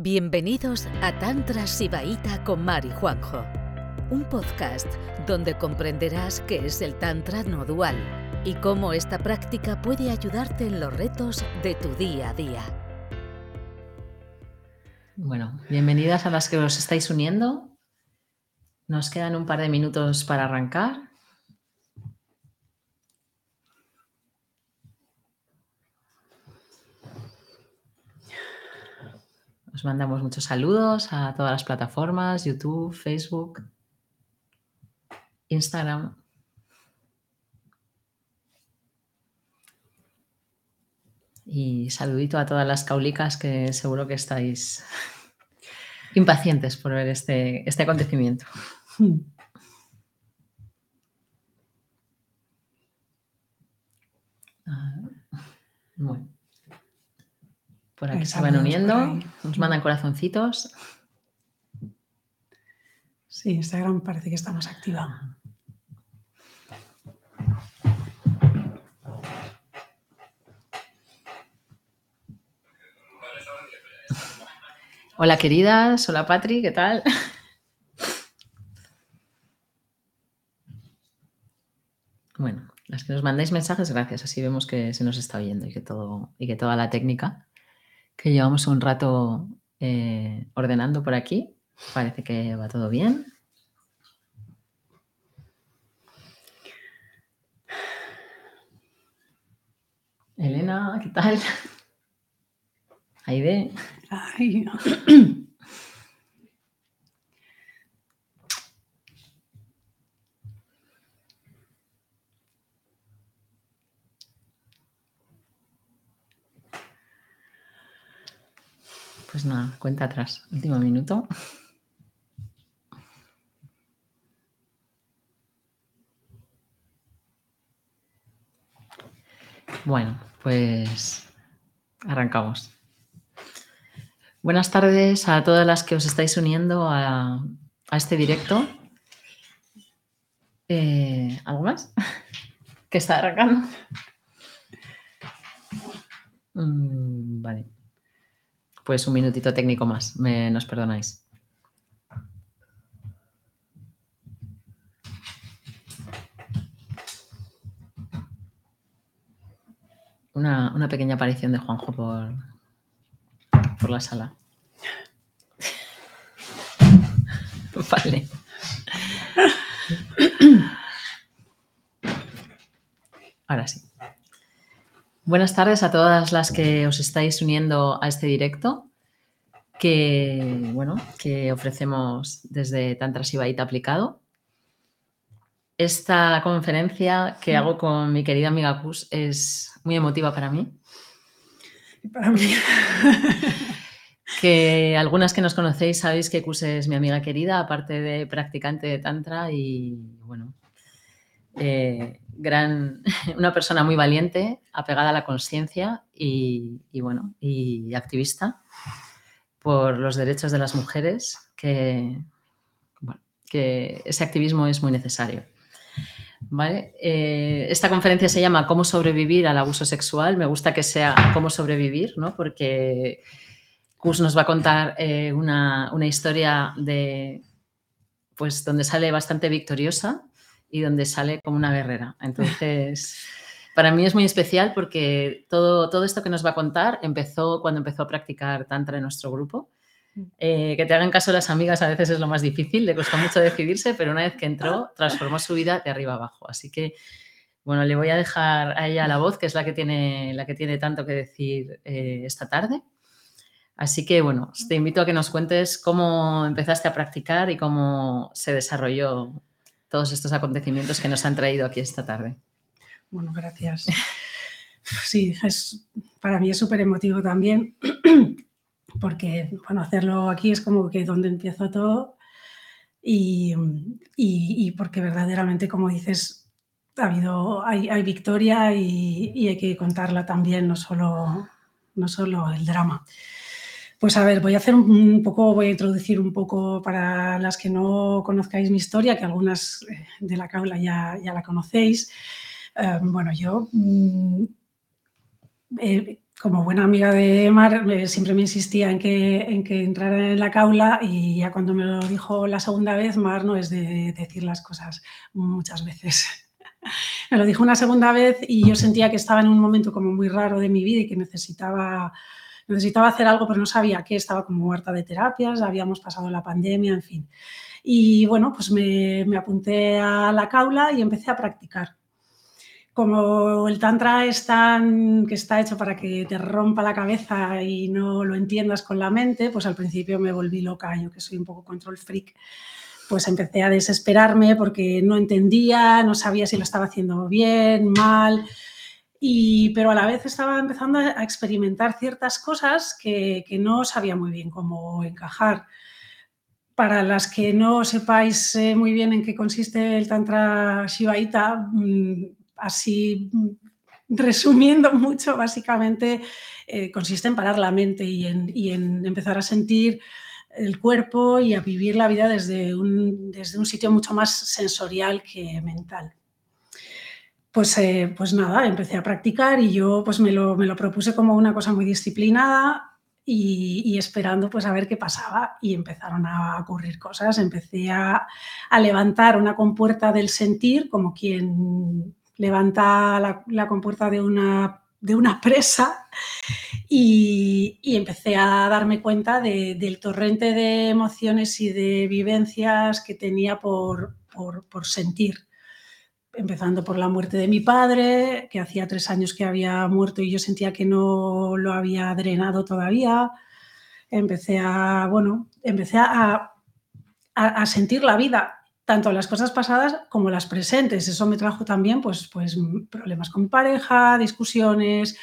Bienvenidos a Tantra Sibaíta con Mari Juanjo, un podcast donde comprenderás qué es el Tantra no dual y cómo esta práctica puede ayudarte en los retos de tu día a día. Bueno, bienvenidas a las que os estáis uniendo. Nos quedan un par de minutos para arrancar. Os mandamos muchos saludos a todas las plataformas, YouTube, Facebook, Instagram. Y saludito a todas las caulicas que seguro que estáis impacientes por ver este, este acontecimiento. Ah, bueno. Por aquí se van uniendo, nos mandan corazoncitos. Sí, Instagram parece que está más activa. Hola queridas, hola Patri, ¿qué tal? Bueno, las que nos mandáis mensajes, gracias. Así vemos que se nos está oyendo y que todo y que toda la técnica que llevamos un rato eh, ordenando por aquí. Parece que va todo bien. Elena, ¿qué tal? Aide. Ay. Pues nada, cuenta atrás. Último minuto. Bueno, pues arrancamos. Buenas tardes a todas las que os estáis uniendo a, este directo. Eh, ¿Algo más? ¿Que está arrancando? Mm, vale pues un minutito técnico más, me, nos perdonáis. Una, pequeña aparición de Juanjo por, por la sala. vale. Ahora sí. Buenas tardes a todas las que os estáis uniendo a este directo que, bueno, que ofrecemos desde Tantra Sibaita aplicado. Esta conferencia que hago con mi querida amiga Kus es muy emotiva para mí. para mí. que algunas que nos conocéis sabéis que Kus es mi amiga querida, aparte de practicante de Tantra y bueno, eh, gran, una persona muy valiente, apegada a la conciencia y, bueno, y activista por los derechos de las mujeres, que, que ese activismo es muy necesario. ¿Vale? Eh, esta conferencia se llama Cómo sobrevivir al abuso sexual. Me gusta que sea cómo sobrevivir, ¿no? porque Kus nos va a contar eh, una, una, historia de, pues, donde sale bastante victoriosa y donde sale como una guerrera. Entonces, para mí es muy especial porque todo, todo esto que nos va a contar empezó cuando empezó a practicar Tantra en nuestro grupo. Mm. Eh, que te hagan caso las amigas a veces es lo más difícil, le costó mucho decidirse, pero una vez que entró, transformó su vida de arriba abajo. Así que, bueno, le voy a dejar a ella la voz, que es la que tiene, la que tiene tanto que decir eh, esta tarde. Así que, bueno, te invito a que nos cuentes cómo empezaste a practicar y cómo se desarrolló todos estos acontecimientos que nos han traído aquí esta tarde. Bueno, gracias. Sí, es, para mí es súper emotivo también, porque bueno, hacerlo aquí es como que donde empiezo todo y, porque verdaderamente, como dices, ha habido, hay, hay victoria y, hay que contarla también, no solo, no solo el drama. Pues a ver, voy a hacer un poco, voy a introducir un poco para las que no conozcáis mi historia, que algunas eh, de la caula ya, ya la conocéis. Eh, bueno, yo mm, he como buena amiga de Mar, siempre me insistía en que, en que entrara en la caula y ya cuando me lo dijo la segunda vez, Mar no es de decir las cosas muchas veces. me lo dijo una segunda vez y yo sentía que estaba en un momento como muy raro de mi vida y que necesitaba, necesitaba hacer algo, pero no sabía qué, estaba como muerta de terapias, habíamos pasado la pandemia, en fin. Y bueno, pues me, me apunté a la caula y empecé a practicar. Como el tantra es tan que está hecho para que te rompa la cabeza y no lo entiendas con la mente, pues al principio me volví loca, yo que soy un poco control freak, pues empecé a desesperarme porque no entendía, no sabía si lo estaba haciendo bien, mal, y, pero a la vez estaba empezando a experimentar ciertas cosas que, no sabía muy bien cómo encajar. Para las que no sepáis eh, muy bien en qué consiste el Tantra Shivaita, mm, así resumiendo mucho, básicamente eh, consiste en parar la mente y en, empezar a sentir el cuerpo y a vivir la vida desde un, desde un sitio mucho más sensorial que mental. Pues, eh, pues nada, empecé a practicar y yo pues me lo, me lo propuse como una cosa muy disciplinada y, esperando pues a ver qué pasaba. Y empezaron a ocurrir cosas. Empecé a, a levantar una compuerta del sentir como quien levanta la, compuerta de una, de una presa. Y, empecé a darme cuenta del torrente de emociones y de vivencias que tenía por, por, sentir empezando por la muerte de mi padre, que hacía tres años que había muerto y yo sentía que no lo había drenado todavía. Empecé a, bueno, empecé a, a sentir la vida tanto las cosas pasadas como las presentes. Eso me trajo también pues, pues, problemas con mi pareja, discusiones.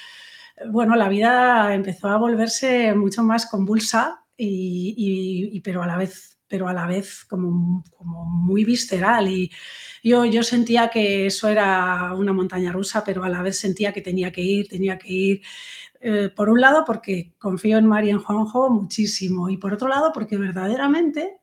Bueno, la vida empezó a volverse mucho más convulsa, y, pero a la vez, pero a la vez como, como muy visceral. Y yo, yo sentía que eso era una montaña rusa, pero a la vez sentía que tenía que ir, tenía que ir. Eh, por un lado, porque confío en María y en Juanjo muchísimo, y por otro lado, porque verdaderamente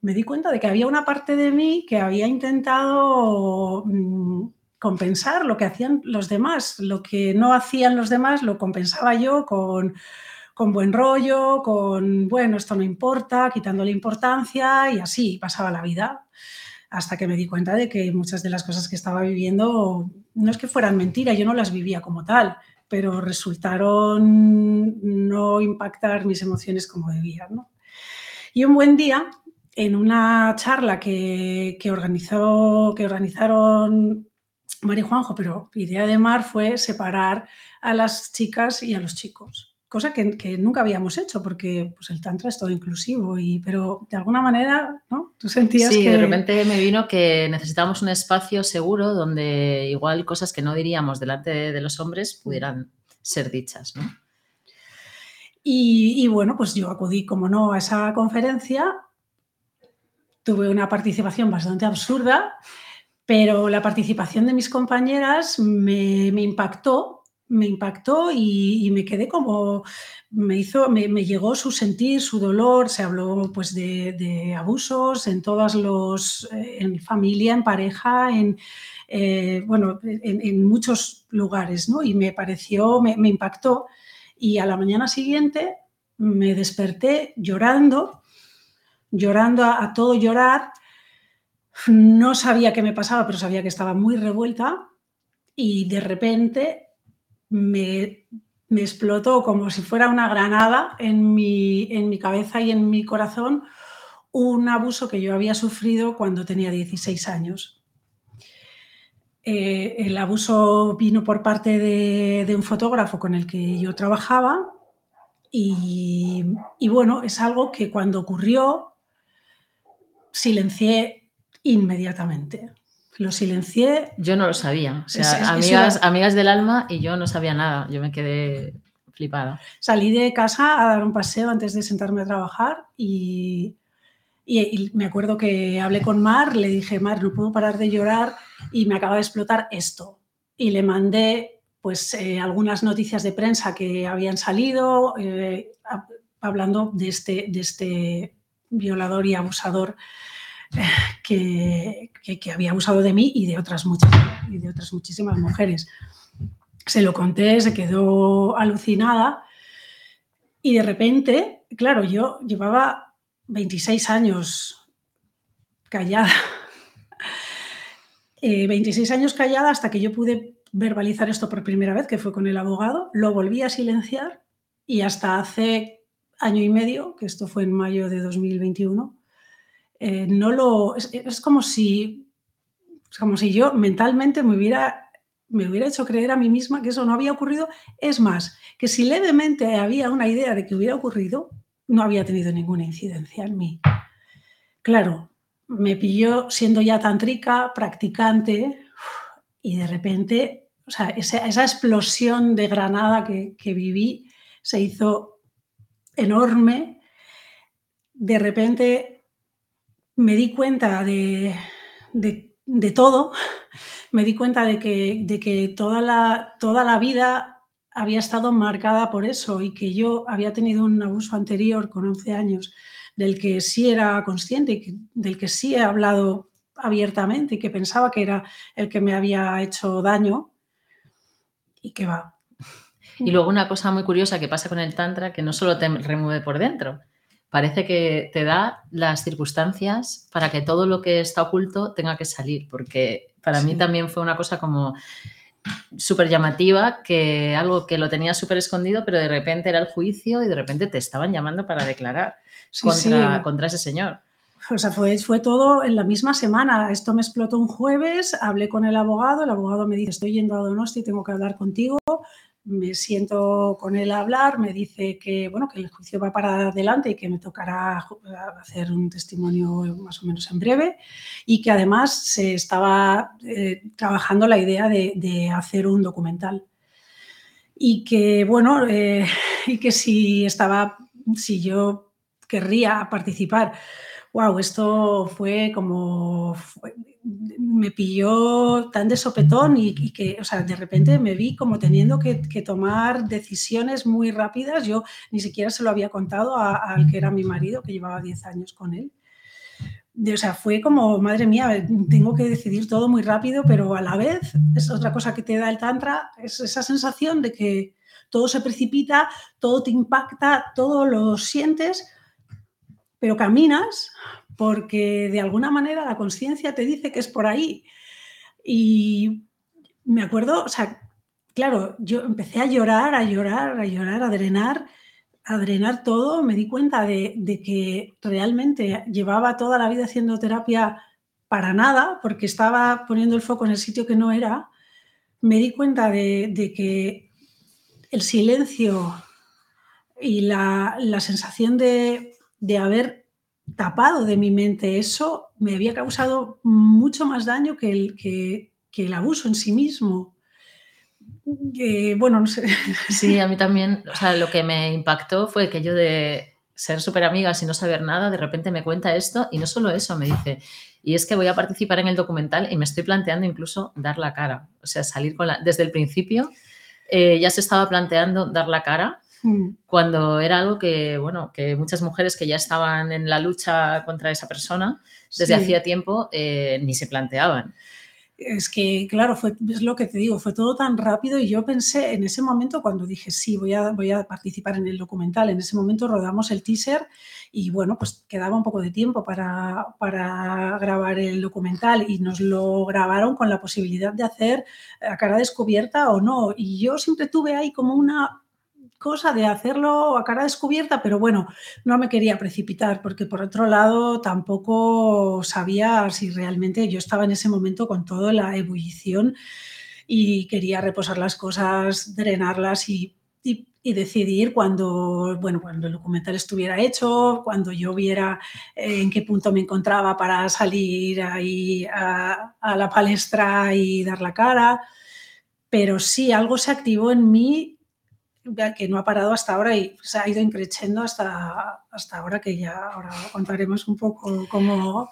me di cuenta de que había una parte de mí que había intentado mm, compensar lo que hacían los demás. Lo que no hacían los demás lo compensaba yo con, con buen rollo, con, bueno, esto no importa, quitándole importancia y así pasaba la vida. Hasta que me di cuenta de que muchas de las cosas que estaba viviendo no es que fueran mentiras, yo no las vivía como tal, pero resultaron no impactar mis emociones como debían. Y un buen día en una charla que, organizó, que organizaron María Juanjo, pero idea de Mar fue separar a las chicas y a los chicos, cosa que, nunca habíamos hecho porque pues, el tantra es todo inclusivo, y, pero de alguna manera, ¿no? Tú sentías sí, que... de repente me vino que necesitábamos un espacio seguro donde igual cosas que no diríamos delante de, los hombres pudieran ser dichas, ¿no? Y, y, bueno, pues yo acudí, como no, a esa conferencia tuve una participación bastante absurda, pero la participación de mis compañeras me, impactó, me impactó y, me quedé como, me hizo, me, llegó su sentir, su dolor, se habló pues de, abusos en todos los, eh, en familia, en pareja, en, eh, bueno, en, muchos lugares, ¿no? Y me pareció, me, me impactó. Y a la mañana siguiente me desperté llorando llorando a, todo llorar. No sabía qué me pasaba, pero sabía que estaba muy revuelta y de repente me, explotó como si fuera una granada en mi, en mi cabeza y en mi corazón un abuso que yo había sufrido cuando tenía 16 años. Eh, el abuso vino por parte de, un fotógrafo con el que yo trabajaba y, y, bueno, es algo que cuando ocurrió silencié inmediatamente. Lo silencié. Yo no lo sabía. O sea, amigas, amigas del alma y yo no sabía nada. Yo me quedé flipada. Salí de casa a dar un paseo antes de sentarme a trabajar y, y, me acuerdo que hablé con Mar, le dije, Mar, no puedo parar de llorar y me acaba de explotar esto. Y le mandé pues eh, algunas noticias de prensa que habían salido eh, hablando de este, de este violador y abusador que, había abusado de mí y de otras muchas y de otras muchísimas mujeres. se lo conté, se quedó alucinada y de repente, claro, yo llevaba 26 años callada. 26 eh, años callada hasta que yo pude verbalizar esto por primera vez, que fue con el abogado, lo volví a silenciar y hasta hace año y medio, que esto fue en mayo de 2021, eh, no lo, es, como si, como si yo mentalmente me hubiera, me hubiera hecho creer a mí misma que eso no había ocurrido. Es más, que si levemente había una idea de que hubiera ocurrido, no había tenido ninguna incidencia en mí. Claro, me pilló siendo ya tantrica, practicante, y de repente, o sea, esa, explosión de granada que, que viví se hizo enorme. De repente me di cuenta de, todo, me di cuenta de que, de que toda, la, toda la vida había estado marcada por eso y que yo había tenido un abuso anterior con 11 años del que sí era consciente y del que sí he hablado abiertamente y que pensaba que era el que me había hecho daño y que va. Y luego una cosa muy curiosa que pasa con el tantra, que no solo te remueve por dentro, parece que te da las circunstancias para que todo lo que está oculto tenga que salir, porque para mí también fue una cosa como súper llamativa, que algo que lo tenía súper escondido, pero de repente era el juicio y de repente te estaban llamando para declarar contra, contra, ese señor. O sea, fue, fue todo en la misma semana. Esto me explotó un jueves, hablé con el abogado, el abogado me dice, estoy yendo a Donosti, tengo que hablar contigo me siento con él a hablar, me dice que, bueno, que el juicio va para adelante y que me tocará hacer un testimonio más o menos en breve y que además se estaba eh, trabajando la idea de, hacer un documental. Y que, bueno, eh, y que si estaba, si yo querría participar, wow, esto fue como, me pilló tan de sopetón y, que, o sea, de repente me vi como teniendo que, tomar decisiones muy rápidas. Yo ni siquiera se lo había contado al que era mi marido, que llevaba 10 años con él. o sea, fue como, madre mía, tengo que decidir todo muy rápido, pero a la vez es otra cosa que te da el tantra, es esa sensación de que todo se precipita, todo te impacta, todo lo sientes, pero caminas porque de alguna manera la conciencia te dice que es por ahí. Y me acuerdo, o sea, claro, yo empecé a llorar, a llorar, a llorar, a drenar, a drenar todo. Me di cuenta de, que realmente llevaba toda la vida haciendo terapia para nada, porque estaba poniendo el foco en el sitio que no era. Me di cuenta de, que el silencio y la, sensación de, de haber tapado de mi mente eso, me había causado mucho más daño que el, que, el abuso en sí mismo. bueno, no sé. Sí, a mí también, o sea, lo que me impactó fue que yo de ser súper amiga sin no saber nada, de repente me cuenta esto y no solo eso, me dice, y es que voy a participar en el documental y me estoy planteando incluso dar la cara, o sea, salir con la... Desde el principio eh, ya se estaba planteando dar la cara Mm. cuando era algo que, bueno, que muchas mujeres que ya estaban en la lucha contra esa persona desde hacía tiempo eh, ni se planteaban. Es que, claro, fue, es lo que te digo, fue todo tan rápido y yo pensé en ese momento cuando dije, sí, voy a, voy a participar en el documental, en ese momento rodamos el teaser y bueno, pues quedaba un poco de tiempo para, para grabar el documental y nos lo grabaron con la posibilidad de hacer a cara descubierta o no. Y yo siempre tuve ahí como una cosa de hacerlo a cara descubierta, pero bueno, no me quería precipitar porque por otro lado tampoco sabía si realmente yo estaba en ese momento con toda la ebullición y quería reposar las cosas, drenarlas y, decidir cuando, bueno, cuando el documental estuviera hecho, cuando yo viera eh, en qué punto me encontraba para salir ahí a, a la palestra y dar la cara. Pero sí, algo se activó en mí que no ha parado hasta ahora y se ha ido increciendo hasta, hasta ahora que ya ahora contaremos un poco cómo,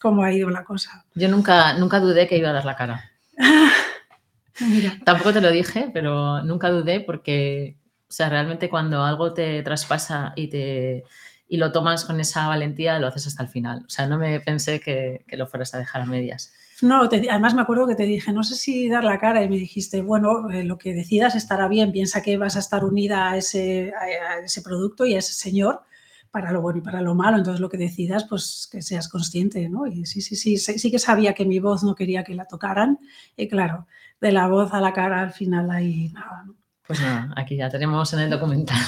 cómo ha ido la cosa. Yo nunca, nunca dudé que iba a dar la cara. Tampoco te lo dije, pero nunca dudé porque, o sea, realmente cuando algo te traspasa y, te, y lo tomas con esa valentía, lo haces hasta el final. O sea, no me pensé que, que lo fueras a dejar a medias. No, además me acuerdo que te dije, no sé si dar la cara y me dijiste, bueno, eh, lo que decidas estará bien, piensa que vas a estar unida a ese, a ese producto y a ese señor para lo bueno y para lo malo. Entonces, lo que decidas, pues que seas consciente, ¿no? Y sí, sí, sí, sí, que sabía que mi voz no quería que la tocaran. Y claro, de la voz a la cara al final hay nada, ¿no? Pues nada, aquí ya tenemos en el documental.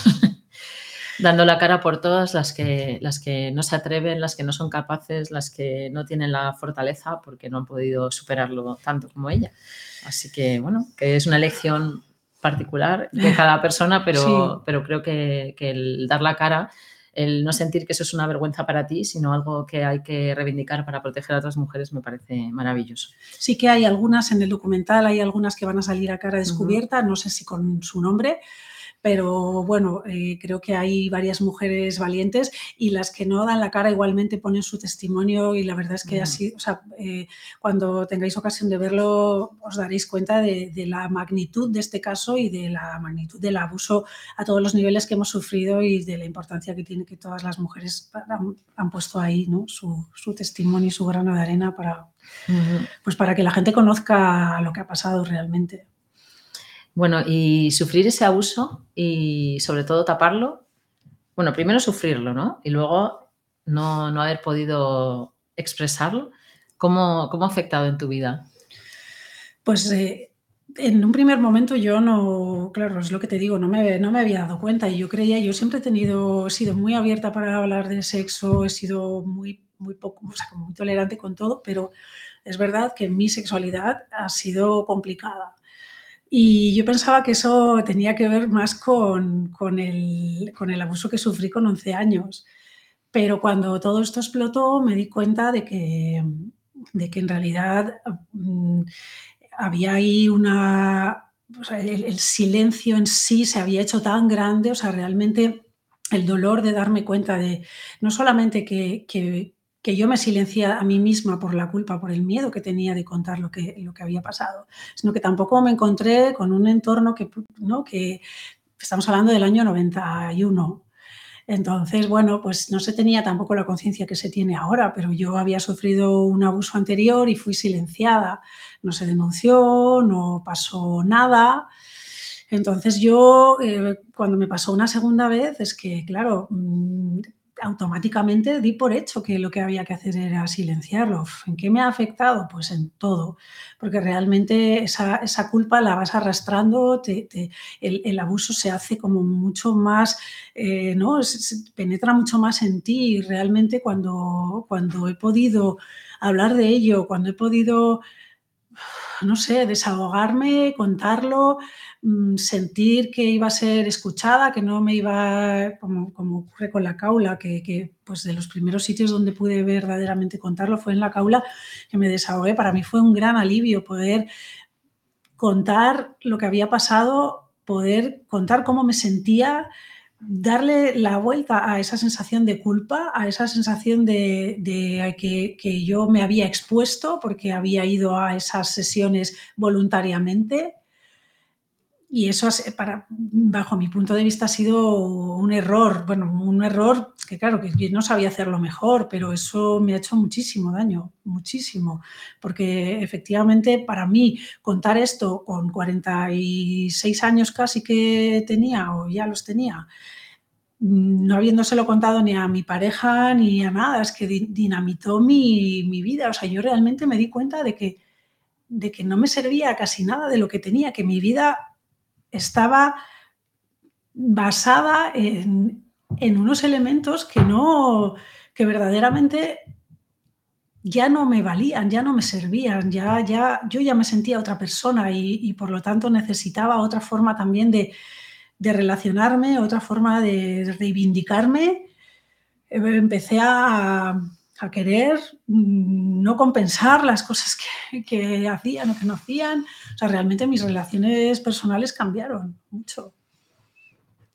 Dando la cara por todas las que, las que no se atreven, las que no son capaces, las que no tienen la fortaleza porque no han podido superarlo tanto como ella. Así que, bueno, que es una elección particular de cada persona, pero, pero creo que, que, el dar la cara el no sentir que eso es una vergüenza para ti, sino algo que hay que reivindicar para proteger a otras mujeres, me parece maravilloso. Sí que hay algunas en el documental, hay algunas que van a salir a cara descubierta, no sé si con su nombre, pero bueno, eh, creo que hay varias mujeres valientes y las que no dan la cara igualmente ponen su testimonio y la verdad es que así, o sea, eh, cuando tengáis ocasión de verlo os daréis cuenta de, la magnitud de este caso y de la magnitud del abuso a todos los niveles que hemos sufrido y de la importancia que tiene que todas las mujeres han, puesto ahí ¿no? su, testimonio y su grano de arena para, pues para que la gente conozca lo que ha pasado realmente. Bueno, y sufrir ese abuso y sobre todo taparlo, bueno, primero sufrirlo, ¿no? Y luego no, haber podido expresarlo. ¿Cómo, ¿Cómo, ha afectado en tu vida? Pues eh, en un primer momento yo no, claro, es lo que te digo, no me, no me había dado cuenta y yo creía, yo siempre he tenido, he sido muy abierta para hablar de sexo, he sido muy, muy poco, o sea, muy tolerante con todo, pero es verdad que mi sexualidad ha sido complicada. Y yo pensaba que eso tenía que ver más con, con, el, con, el, abuso que sufrí con 11 años. Pero cuando todo esto explotó me di cuenta de que, de que en realidad mm, había ahí una... O sea, el, el, silencio en sí se había hecho tan grande, o sea, realmente el dolor de darme cuenta de no solamente que, que que yo me silencié a mí misma por la culpa, por el miedo que tenía de contar lo que, lo que había pasado, sino que tampoco me encontré con un entorno que, ¿no? que estamos hablando del año 91. Entonces, bueno, pues no se tenía tampoco la conciencia que se tiene ahora, pero yo había sufrido un abuso anterior y fui silenciada. No se denunció, no pasó nada. Entonces yo, eh, cuando me pasó una segunda vez, es que, claro, mm, automáticamente di por hecho que lo que había que hacer era silenciarlo. ¿En qué me ha afectado? Pues en todo, porque realmente esa, culpa la vas arrastrando, el, abuso se hace como mucho más, eh, ¿no? Penetra mucho más en ti y realmente cuando, cuando he podido hablar de ello, cuando he podido no sé, desahogarme, contarlo, mm, sentir que iba a ser escuchada, que no me iba, como, como ocurre con la caula, que, pues de los primeros sitios donde pude verdaderamente contarlo fue en la caula, que me desahogué. Para mí fue un gran alivio poder contar lo que había pasado, poder contar cómo me sentía, darle la vuelta a esa sensación de culpa, a esa sensación de, que, yo me había expuesto porque había ido a esas sesiones voluntariamente. Y eso, para, bajo mi punto de vista, ha sido un error. Bueno, un error que, claro, que no sabía hacerlo mejor, pero eso me ha hecho muchísimo daño, muchísimo. Porque efectivamente, para mí, contar esto con 46 años casi que tenía, o ya los tenía, no habiéndoselo contado ni a mi pareja ni a nada, es que dinamitó mi, mi, vida. O sea, yo realmente me di cuenta de que, de que no me servía casi nada de lo que tenía, que mi vida estaba basada en, unos elementos que no, que verdaderamente ya no me valían, ya no me servían, ya, ya, yo ya me sentía otra persona y por lo tanto necesitaba otra forma también de, de relacionarme, otra forma de reivindicarme. Eh, empecé a, querer mm, no compensar las cosas que, que, hacían o que no hacían. O sea, realmente mis relaciones personales cambiaron mucho.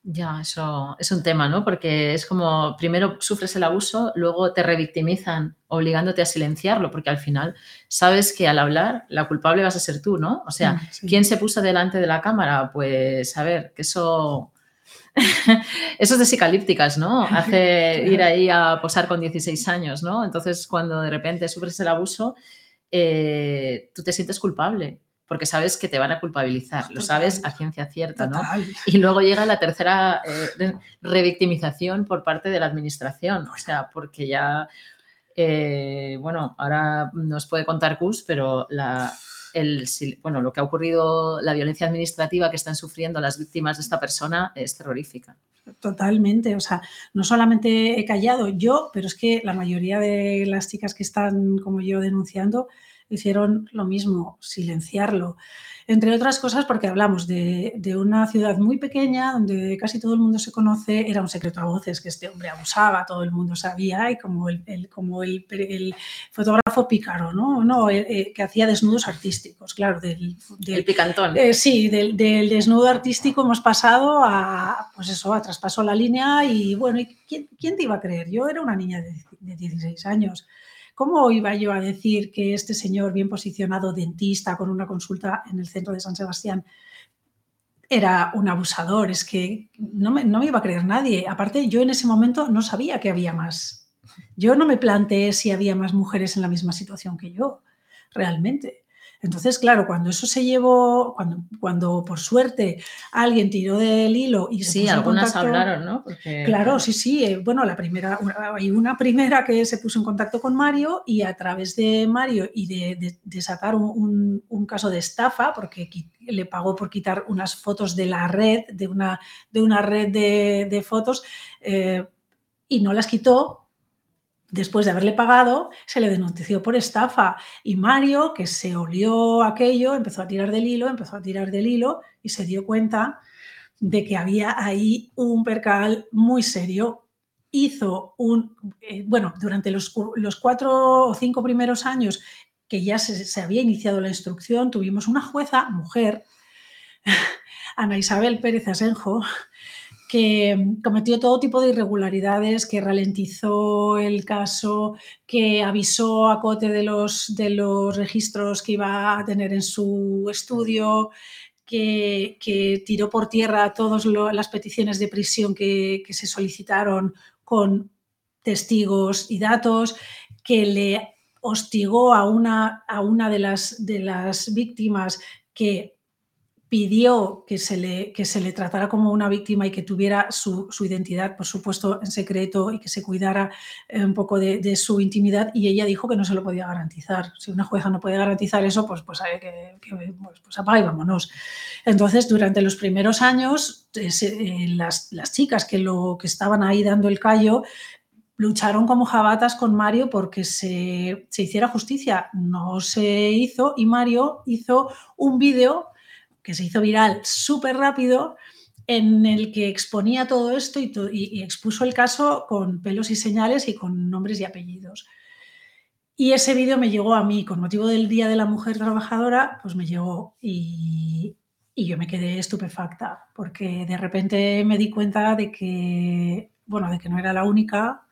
Ya, eso es un tema, ¿no? Porque es como, primero sufres el abuso, luego te revictimizan obligándote a silenciarlo, porque al final sabes que al hablar la culpable vas a ser tú, ¿no? O sea, mm, ¿quién se puso delante de la cámara? Pues a ver, que eso... eso es de psicalípticas, ¿no? Hace ir ahí a posar con 16 años, ¿no? Entonces, cuando de repente sufres el abuso, eh, tú te sientes culpable porque sabes que te van a culpabilizar, lo sabes a ciencia cierta, ¿no? Y luego llega la tercera eh, revictimización por parte de la administración, o sea, porque ya, eh, bueno, ahora nos puede contar Cus, pero la, el, bueno, lo que ha ocurrido, la violencia administrativa que están sufriendo las víctimas de esta persona es terrorífica. Totalmente, o sea, no solamente he callado yo, pero es que la mayoría de las chicas que están como yo denunciando hicieron lo mismo, silenciarlo. Entre otras cosas porque hablamos de, una ciudad muy pequeña donde casi todo el mundo se conoce, era un secreto a voces que este hombre abusaba, todo el mundo sabía, y como el, como el, fotógrafo pícaro, ¿no? no eh, eh, que hacía desnudos artísticos, claro, del, picantón. Eh, sí, del, desnudo artístico hemos pasado a, pues eso, a traspaso la línea y bueno, ¿quién, quién te iba a creer? Yo era una niña de, de 16 años ¿Cómo iba yo a decir que este señor bien posicionado, dentista, con una consulta en el centro de San Sebastián, era un abusador? Es que no me, no me iba a creer nadie. Aparte, yo en ese momento no sabía que había más. Yo no me planteé si había más mujeres en la misma situación que yo, realmente. Entonces, claro, cuando eso se llevó, cuando, cuando por suerte alguien tiró del hilo y se Sí, algunas hablaron, ¿no? Claro, sí, sí. Eh, bueno, la primera, hay una primera que se puso en contacto con Mario y a través de Mario y de, sacar un, caso de estafa, porque le pagó por quitar unas fotos de la red, de una, de una red de, fotos, eh, y no las quitó Después de haberle pagado, se le denunció por estafa y Mario, que se olió aquello, empezó a tirar del hilo, empezó a tirar del hilo y se dio cuenta de que había ahí un percal muy serio. Hizo un, eh, bueno, durante los, cuatro o cinco primeros años que ya se, se había iniciado la instrucción, tuvimos una jueza, mujer, Ana Isabel Pérez Asenjo, que cometió todo tipo de irregularidades, que ralentizó el caso, que avisó a Cote de los, de los registros que iba a tener en su estudio, que, tiró por tierra todas las peticiones de prisión que, se solicitaron con testigos y datos, que le hostigó a una, a una de, las, de las víctimas que pidió que se, le, que se le tratara como una víctima y que tuviera su, identidad, por supuesto, en secreto y que se cuidara eh, un poco de, su intimidad y ella dijo que no se lo podía garantizar. Si una jueza no puede garantizar eso, pues, pues, que, pues, pues, apaga y vámonos. Entonces, durante los primeros años, eh, las, las, chicas que, lo, que estaban ahí dando el callo lucharon como jabatas con Mario porque se, se hiciera justicia. No se hizo y Mario hizo un vídeo que se hizo viral súper rápido, en el que exponía todo esto y, expuso el caso con pelos y señales y con nombres y apellidos. Y ese vídeo me llegó a mí, con motivo del Día de la Mujer Trabajadora, pues me llegó y, y yo me quedé estupefacta, porque de repente me di cuenta de que, bueno, de que no era la única,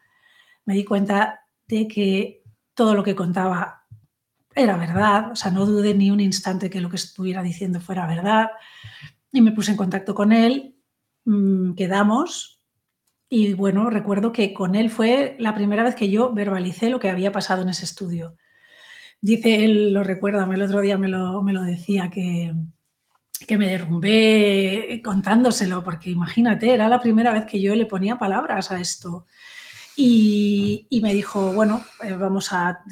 me di cuenta de que todo lo que contaba era verdad, o sea, no dudé ni un instante que lo que estuviera diciendo fuera verdad. Y me puse en contacto con él, mm, quedamos y bueno, recuerdo que con él fue la primera vez que yo verbalicé lo que había pasado en ese estudio. Dice él, lo recuerda, el otro día me lo, me lo decía, que, que me derrumbé contándoselo, porque imagínate, era la primera vez que yo le ponía palabras a esto. Y, y me dijo, bueno, eh, vamos a,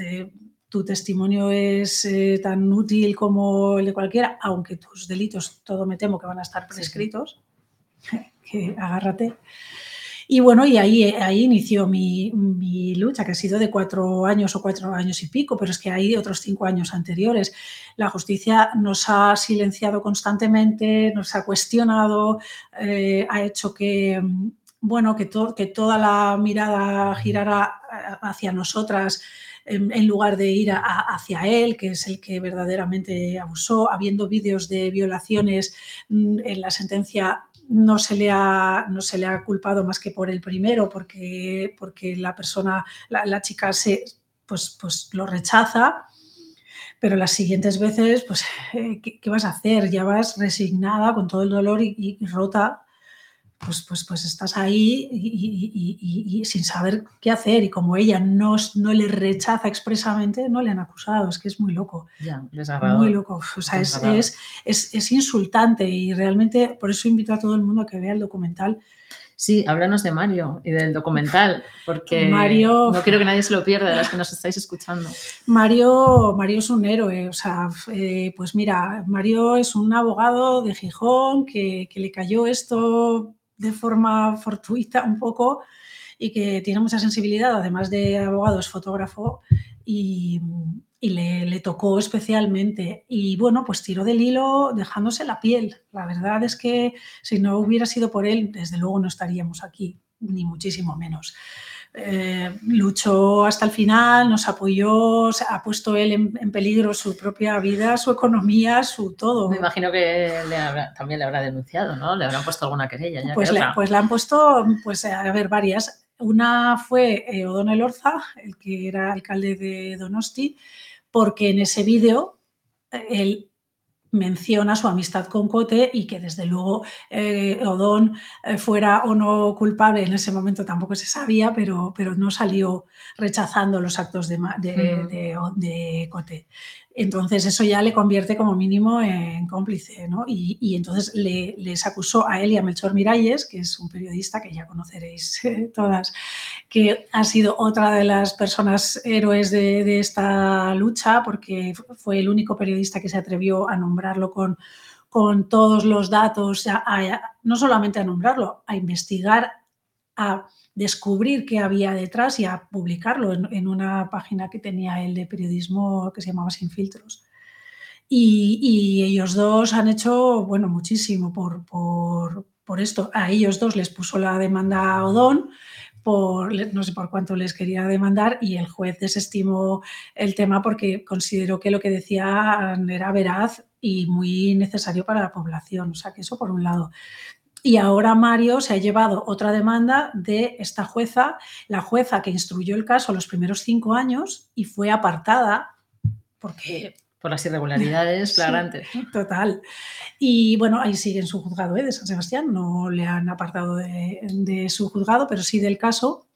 tu testimonio es eh, tan útil como el de cualquiera, aunque tus delitos, todo me temo que van a estar prescritos, que agárrate. Y bueno, y ahí, ahí inició mi, mi, lucha, que ha sido de cuatro años o cuatro años y pico, pero es que hay otros cinco años anteriores. La justicia nos ha silenciado constantemente, nos ha cuestionado, eh, ha hecho que, bueno, que, que toda la mirada girara eh, hacia nosotras en, lugar de ir hacia él, que es el que verdaderamente abusó, habiendo vídeos de violaciones mm, en la sentencia no se le ha, no se le ha culpado más que por el primero, porque, porque la persona, la, chica se, pues, pues lo rechaza, pero las siguientes veces, pues, eh, ¿qué, vas a hacer? Ya vas resignada con todo el dolor y, rota pues, pues, pues estás ahí y, sin saber qué hacer. Y como ella no, no le rechaza expresamente, no le han acusado. Es que es muy loco. Ya, Muy loco. O sea, es, es, es, es, insultante y realmente por eso invito a todo el mundo a que vea el documental. Sí, háblanos de Mario y del documental, porque Mario, no quiero que nadie se lo pierda de las que nos estáis escuchando. Mario, Mario es un héroe, o sea, eh, pues mira, Mario es un abogado de Gijón que, que le cayó esto de forma fortuita un poco y que tiene mucha sensibilidad, además de abogado, es fotógrafo y, le, tocó especialmente. Y bueno, pues tiró del hilo dejándose la piel. La verdad es que si no hubiera sido por él, desde luego no estaríamos aquí, ni muchísimo menos. Eh, luchó hasta el final, nos apoyó, ha puesto él en, peligro su propia vida, su economía, su todo. Me imagino que también le habrá denunciado, ¿no? Le habrán puesto alguna querella. pues, le, pues le han puesto, pues a ver, varias. Una fue eh, O'Donnell Orza, el que era alcalde de Donosti, porque en ese vídeo eh, él menciona su amistad con Cote y que desde luego eh, Odón eh, fuera o no culpable en ese momento tampoco se sabía, pero, pero no salió rechazando los actos de, de Cote. Entonces eso ya le convierte como mínimo en cómplice, ¿no? Y, entonces les acusó a él y a Melchor Miralles, que es un periodista que ya conoceréis eh, todas, que ha sido otra de las personas héroes de, esta lucha, porque fue el único periodista que se atrevió a nombrarlo con, con todos los datos, no solamente a nombrarlo, a investigar, a descubrir qué había detrás y a publicarlo en, una página que tenía él de periodismo que se llamaba Sin Filtros. Y, ellos dos han hecho, bueno, muchísimo por, por, esto. A ellos dos les puso la demanda a Odón, por, no sé por cuánto les quería demandar y el juez desestimó el tema porque consideró que lo que decían era veraz y muy necesario para la población. O sea, que eso por un lado. Y ahora Mario se ha llevado otra demanda de esta jueza, la jueza que instruyó el caso los primeros cinco años y fue apartada porque... Por las irregularidades flagrantes. total. Y bueno, ahí sigue en su juzgado ¿eh? de San Sebastián, no le han apartado de, su juzgado, pero sí del caso.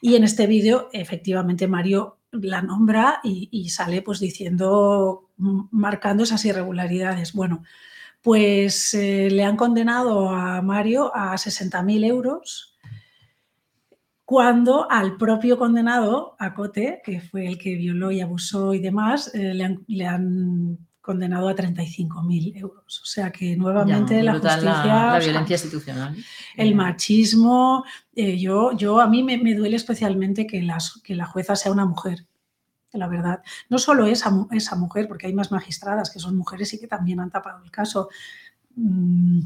Y en este vídeo, efectivamente, Mario la nombra y, y sale pues diciendo, marcando esas irregularidades. Bueno, pues eh, le han condenado a Mario a 60.000 euros cuando al propio condenado, a Cote, que fue el que violó y abusó y demás, eh, le, han, condenado a 35.000 euros. O sea que nuevamente la justicia... La, violencia institucional. El machismo. Eh, yo, yo, a mí me, duele especialmente que, las, que la jueza sea una mujer la verdad. No solo esa, esa mujer, porque hay más magistradas que son mujeres y que también han tapado el caso. Mm,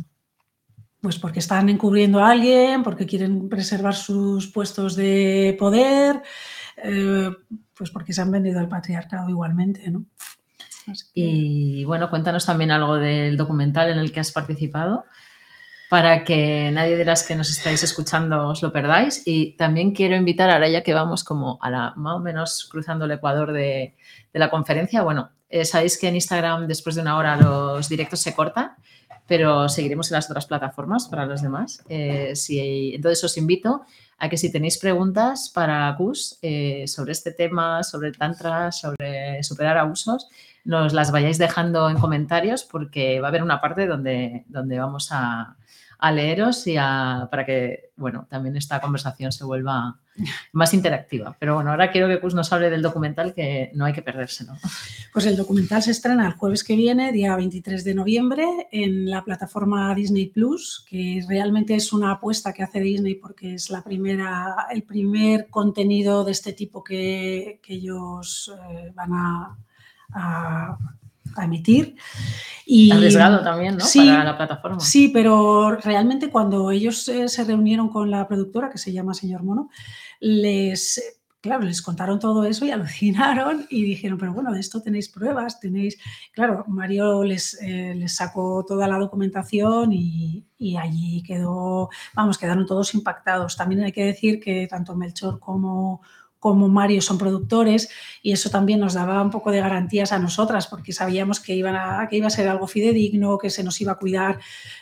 pues porque están encubriendo a alguien, porque quieren preservar sus puestos de poder, eh, pues porque se han vendido al patriarcado igualmente, ¿no? Y bueno, cuéntanos también algo del documental en el que has participado para que nadie de las que nos estáis escuchando os lo perdáis. Y también quiero invitar ahora ya que vamos como a la más o menos cruzando el ecuador de, la conferencia. Bueno, eh, sabéis que en Instagram después de una hora los directos se cortan, pero seguiremos en las otras plataformas para los demás. Eh, si, entonces os invito a que si tenéis preguntas para Cus eh, sobre este tema, sobre el Tantra, sobre superar abusos, nos las vayáis dejando en comentarios porque va a haber una parte donde, donde vamos a, a leeros y para que, bueno, también esta conversación se vuelva más interactiva. Pero bueno, ahora quiero que Cus nos hable del documental que no hay que perderse, ¿no? Pues el documental se estrena el jueves que viene, día 23 de noviembre, en la plataforma Disney Plus, que realmente es una apuesta que hace Disney porque es la primera, el primer contenido de este tipo que, ellos eh, van a a emitir. Y, Arriesgado también, ¿no? Para la plataforma. Sí, pero realmente cuando ellos eh, se reunieron con la productora, que se llama Señor Mono, les, claro, les contaron todo eso y alucinaron y dijeron, pero bueno, de esto tenéis pruebas, tenéis... Claro, Mario les, eh, les sacó toda la documentación y, y, allí quedó, vamos, quedaron todos impactados. También hay que decir que tanto Melchor como como Mario son productores y eso también nos daba un poco de garantías a nosotras porque sabíamos que, iban a, que iba a ser algo fidedigno, que se nos iba a cuidar,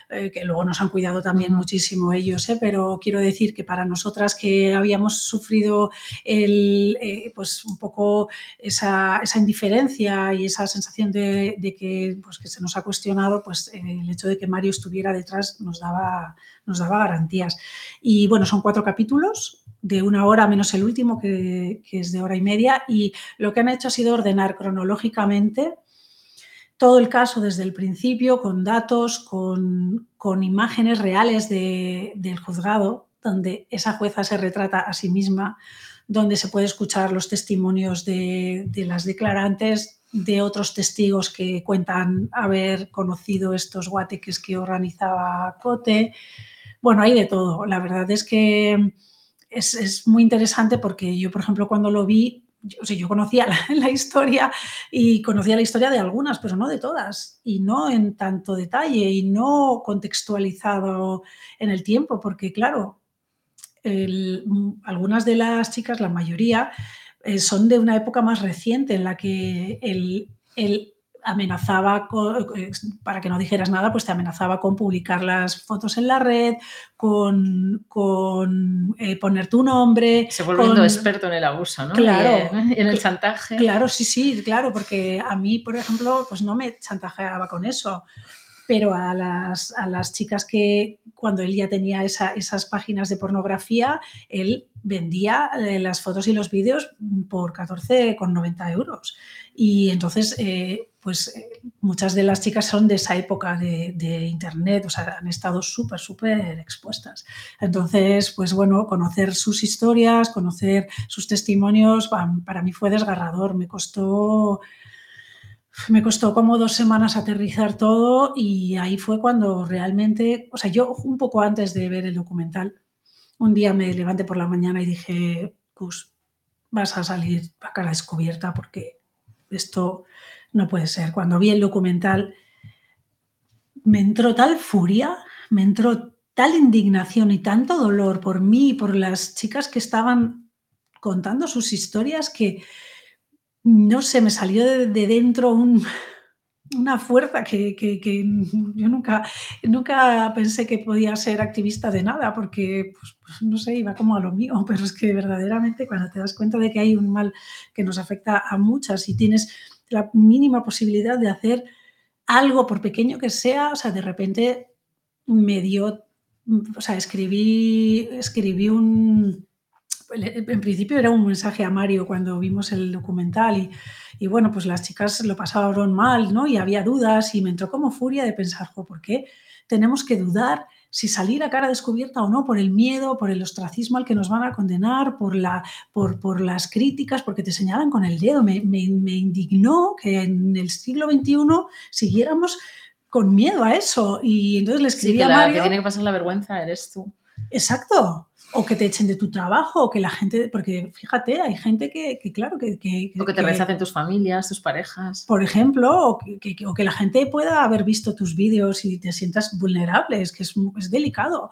eh, que luego nos han cuidado también muchísimo ellos, ¿eh? pero quiero decir que para nosotras que habíamos sufrido el, eh, pues un poco esa, esa, indiferencia y esa sensación de, de que, pues que se nos ha cuestionado, pues el hecho de que Mario estuviera detrás nos daba, nos daba garantías. Y bueno, son cuatro capítulos, de una hora menos el último, que, es de hora y media, y lo que han hecho ha sido ordenar cronológicamente todo el caso desde el principio, con datos, con, imágenes reales del juzgado, donde esa jueza se retrata a sí misma, donde se puede escuchar los testimonios de, de las declarantes, de otros testigos que cuentan haber conocido estos guateques que organizaba Cote. Bueno, hay de todo. La verdad es que es, muy interesante porque yo, por ejemplo, cuando lo vi, yo, yo conocía la, historia y conocía la historia de algunas, pero no de todas, y no en tanto detalle y no contextualizado en el tiempo, porque claro, algunas de las chicas, la mayoría, eh, son de una época más reciente en la que el, el amenazaba, eh, para que no dijeras nada, pues te amenazaba con publicar las fotos en la red, con, con eh, poner tu nombre. Se volviendo experto en el abuso, ¿no? Claro. en el chantaje. Claro, sí, sí, claro, porque a mí, por ejemplo, pues no me chantajeaba con eso pero a las, a las, chicas que cuando él ya tenía esas páginas de pornografía, él vendía eh, las fotos y los vídeos por 14,90 euros. Y entonces, eh, pues eh, muchas de las chicas son de esa época de, Internet, o sea, han estado súper, súper expuestas. Entonces, pues bueno, conocer sus historias, conocer sus testimonios, para mí fue desgarrador. Me costó, me costó como dos semanas aterrizar todo y ahí fue cuando realmente, o sea, yo un poco antes de ver el documental, un día me levanté por la mañana y dije, pues vas a salir a cara descubierta porque esto no puede ser. Cuando vi el documental, me entró tal furia, me entró tal indignación y tanto dolor por mí y por las chicas que estaban contando sus historias que, no sé, me salió de, dentro una fuerza que, yo nunca, nunca pensé que podía ser activista de nada, porque, pues, pues, no sé, iba como a lo mío, pero es que verdaderamente cuando te das cuenta de que hay un mal que nos afecta a muchas y tienes la mínima posibilidad de hacer algo, por pequeño que sea, o sea, de repente me dio, o sea, escribí, escribí un, en principio era un mensaje a Mario cuando vimos el documental y, y, bueno, pues las chicas lo pasaron mal, ¿no? Y había dudas y me entró como furia de pensar, ¿por qué tenemos que dudar si salir a cara descubierta o no por el miedo, por el ostracismo al que nos van a condenar, por, la, por, por las críticas, porque te señalan con el dedo. Me, me, indignó que en el siglo XXI siguiéramos con miedo a eso. Y entonces le escribí a Mario... que tiene que pasar la vergüenza eres tú. Exacto o que te echen de tu trabajo, o que la gente, porque fíjate, hay gente que, claro, que, que... O que te rechacen tus familias, tus parejas. Por ejemplo, o que, o que, la gente pueda haber visto tus vídeos y te sientas vulnerable, es que es, es delicado.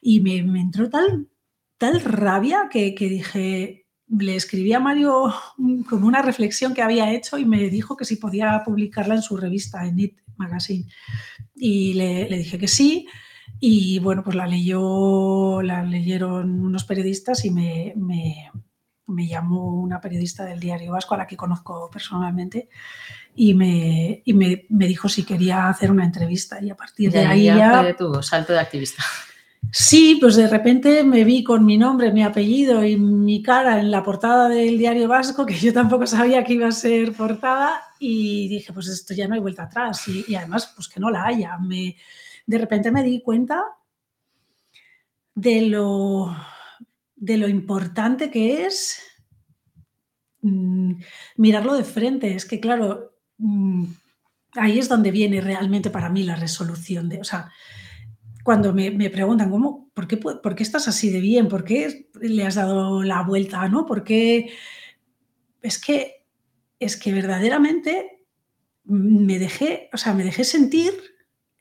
Y me, me, entró tal, tal rabia que, dije, le escribí a Mario como una reflexión que había hecho y me dijo que si podía publicarla en su revista, en It Magazine. Y le, le dije que sí. Y bueno, pues la leyó, la leyeron unos periodistas y me, me, llamó una periodista del diario Vasco a la que conozco personalmente y me, y me, me dijo si quería hacer una entrevista y a partir de, ahí ya... De tu salto de activista. Sí, pues de repente me vi con mi nombre, mi apellido y mi cara en la portada del diario vasco, que yo tampoco sabía que iba a ser portada, y dije, pues esto ya no hay vuelta atrás. Y, y además, pues que no la haya. Me, de repente me di cuenta de lo, de lo importante que es mm, mirarlo de frente. Es que, claro, mm, ahí es donde viene realmente para mí la resolución de, o sea, cuando me, preguntan, ¿cómo, por, qué, ¿por qué estás así de bien? ¿Por qué le has dado la vuelta? ¿no? Porque es que, es que verdaderamente me dejé, o sea, me dejé sentir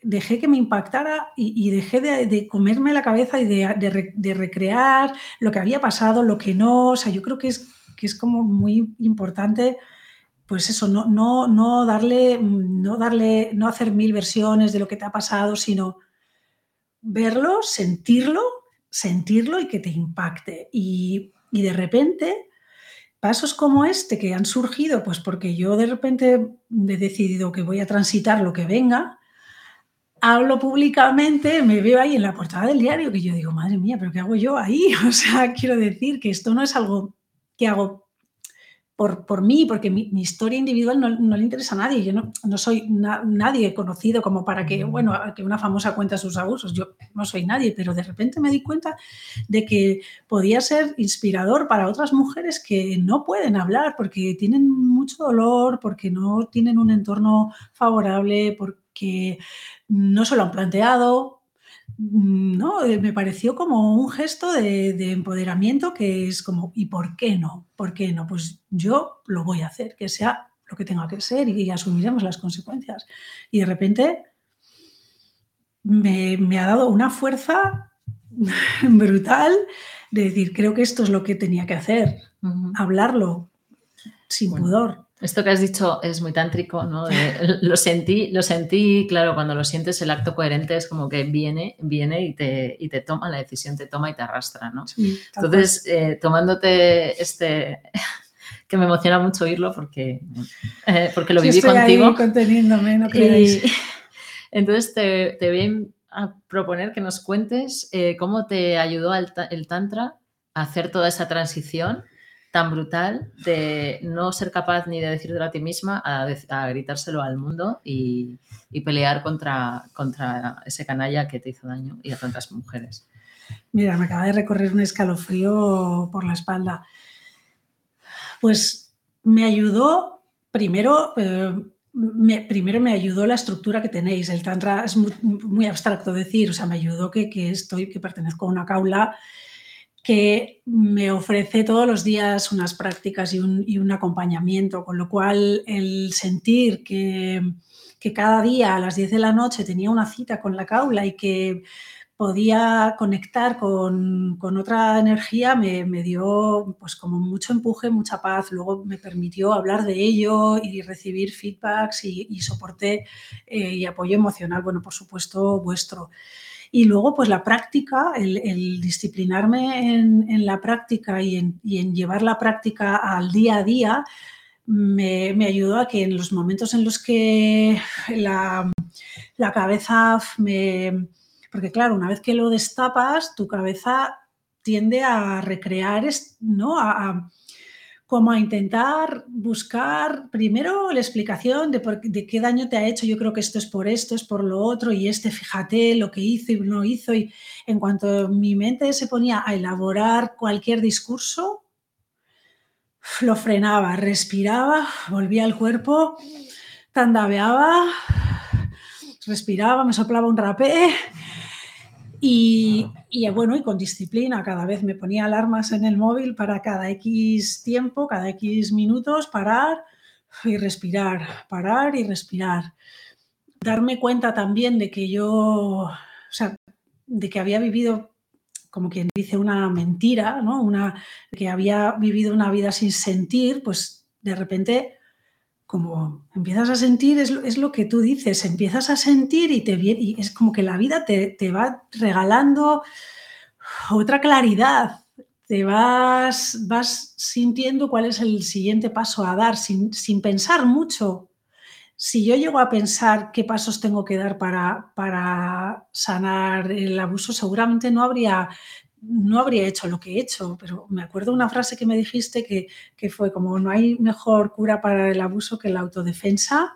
dejé que me impactara y, dejé de, comerme la cabeza y de, recrear lo que había pasado, lo que no. O sea, yo creo que es que es como muy importante pues eso, no, no, no, darle, no darle, no hacer mil versiones de lo que te ha pasado, sino verlo, sentirlo, sentirlo y que te impacte. Y, y de repente, pasos como este que han surgido, pues porque yo de repente he decidido que voy a transitar lo que venga, hablo públicamente, me veo ahí en la portada del diario, que yo digo, madre mía, pero ¿qué hago yo ahí? O sea, quiero decir que esto no es algo que hago por, por mí, porque mi, historia individual no, no, le interesa a nadie. Yo no, no soy nadie conocido como para que, bueno, que una famosa cuente sus abusos. Yo no soy nadie, pero de repente me di cuenta de que podía ser inspirador para otras mujeres que no pueden hablar porque tienen mucho dolor, porque no tienen un entorno favorable, porque no se lo han planteado, Mm, no, eh, me pareció como un gesto de, empoderamiento que es como, ¿y por qué no? ¿Por qué no? Pues yo lo voy a hacer, que sea lo que tenga que ser y, asumiremos las consecuencias. Y de repente me, ha dado una fuerza brutal de decir, creo que esto es lo que tenía que hacer, hablarlo sin pudor. Esto que has dicho es muy tántrico, ¿no? lo sentí, lo sentí, claro, cuando lo sientes el acto coherente es como que viene, viene y te, y te toma la decisión, te toma y te arrastra, ¿no? Entonces, eh, tomándote este, que me emociona mucho oírlo porque, eh, porque lo viví contigo. conteniéndome, no entonces te, te, voy a proponer que nos cuentes eh, cómo te ayudó el, el Tantra a hacer toda esa transición tan brutal de no ser capaz ni de decirlo a ti misma a, gritárselo al mundo y, pelear contra, contra ese canalla que te hizo daño y a tantas mujeres. Mira, me acaba de recorrer un escalofrío por la espalda. Pues me ayudó, primero, eh, me, primero me ayudó la estructura que tenéis. El tantra es muy, abstracto decir, o sea, me ayudó que, que, estoy, que pertenezco a una caula que me ofrece todos los días unas prácticas y un, acompañamiento, con lo cual el sentir que, cada día a las 10 de la noche tenía una cita con la caula y que podía conectar con, otra energía me, dio pues como mucho empuje, mucha paz. Luego me permitió hablar de ello y recibir feedbacks y, soporte eh, y apoyo emocional, bueno, por supuesto, vuestro. Y luego, pues la práctica, el, disciplinarme en, la práctica y en, llevar la práctica al día a día, me, ayudó a que en los momentos en los que la, cabeza me... Porque claro, una vez que lo destapas, tu cabeza tiende a recrear, ¿no? a, como a intentar buscar primero la explicación de, de, qué daño te ha hecho. Yo creo que esto es por esto, es por lo otro, y este, fíjate lo que hizo y no hizo. Y en cuanto mi mente se ponía a elaborar cualquier discurso, lo frenaba, respiraba, volvía al cuerpo, tandabeaba, respiraba, me soplaba un rapé y, bueno, y con disciplina, cada vez me ponía alarmas en el móvil para cada X tiempo, cada X minutos, parar y respirar, parar y respirar. Darme cuenta también de que yo, o sea, de que había vivido, como quien dice, una mentira, ¿no? Una, que había vivido una vida sin sentir, pues de repente como empiezas a sentir, es, lo que tú dices, empiezas a sentir y, te, y es como que la vida te, va regalando otra claridad, te vas, vas sintiendo cuál es el siguiente paso a dar sin, sin, pensar mucho. Si yo llego a pensar qué pasos tengo que dar para, para sanar el abuso, seguramente no habría no habría hecho lo que he hecho, pero me acuerdo una frase que me dijiste que, fue como no hay mejor cura para el abuso que la autodefensa.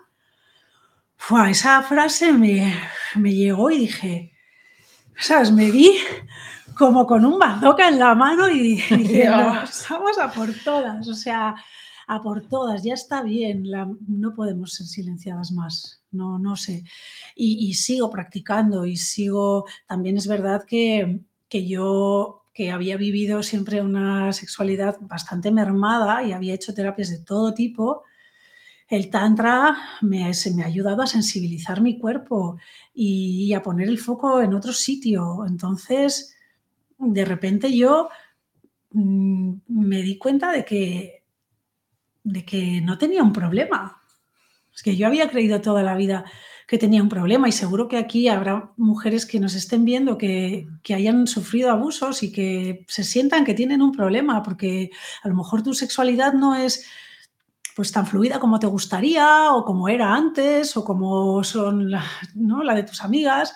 esa frase me, llegó y dije, ¿sabes? Me vi como con un bazooka en la mano y dije, vamos a por todas, o sea, a por todas, ya está bien, no podemos ser silenciadas más, no, no sé. Y, y sigo practicando y sigo, también es verdad que que yo, que había vivido siempre una sexualidad bastante mermada y había hecho terapias de todo tipo, el tantra me, se me ha ayudado a sensibilizar mi cuerpo y, a poner el foco en otro sitio. Entonces, de repente yo mm, me di cuenta de que, de que no tenía un problema. Es que yo había creído toda la vida que tenía un problema y seguro que aquí habrá mujeres que nos estén viendo que, que, hayan sufrido abusos y que se sientan que tienen un problema porque a lo mejor tu sexualidad no es pues tan fluida como te gustaría o como era antes o como son ¿no? la de tus amigas.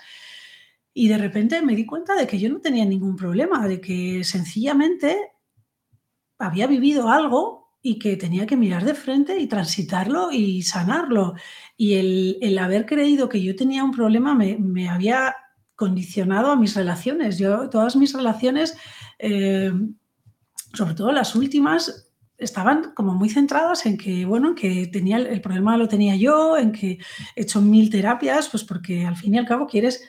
Y de repente me di cuenta de que yo no tenía ningún problema, de que sencillamente había vivido algo y que tenía que mirar de frente y transitarlo y sanarlo. Y el, haber creído que yo tenía un problema me, había condicionado a mis relaciones. Yo, todas mis relaciones, eh, sobre todo las últimas, estaban como muy centradas en que, bueno, que tenía el, problema lo tenía yo, en que he hecho mil terapias, pues porque al fin y al cabo quieres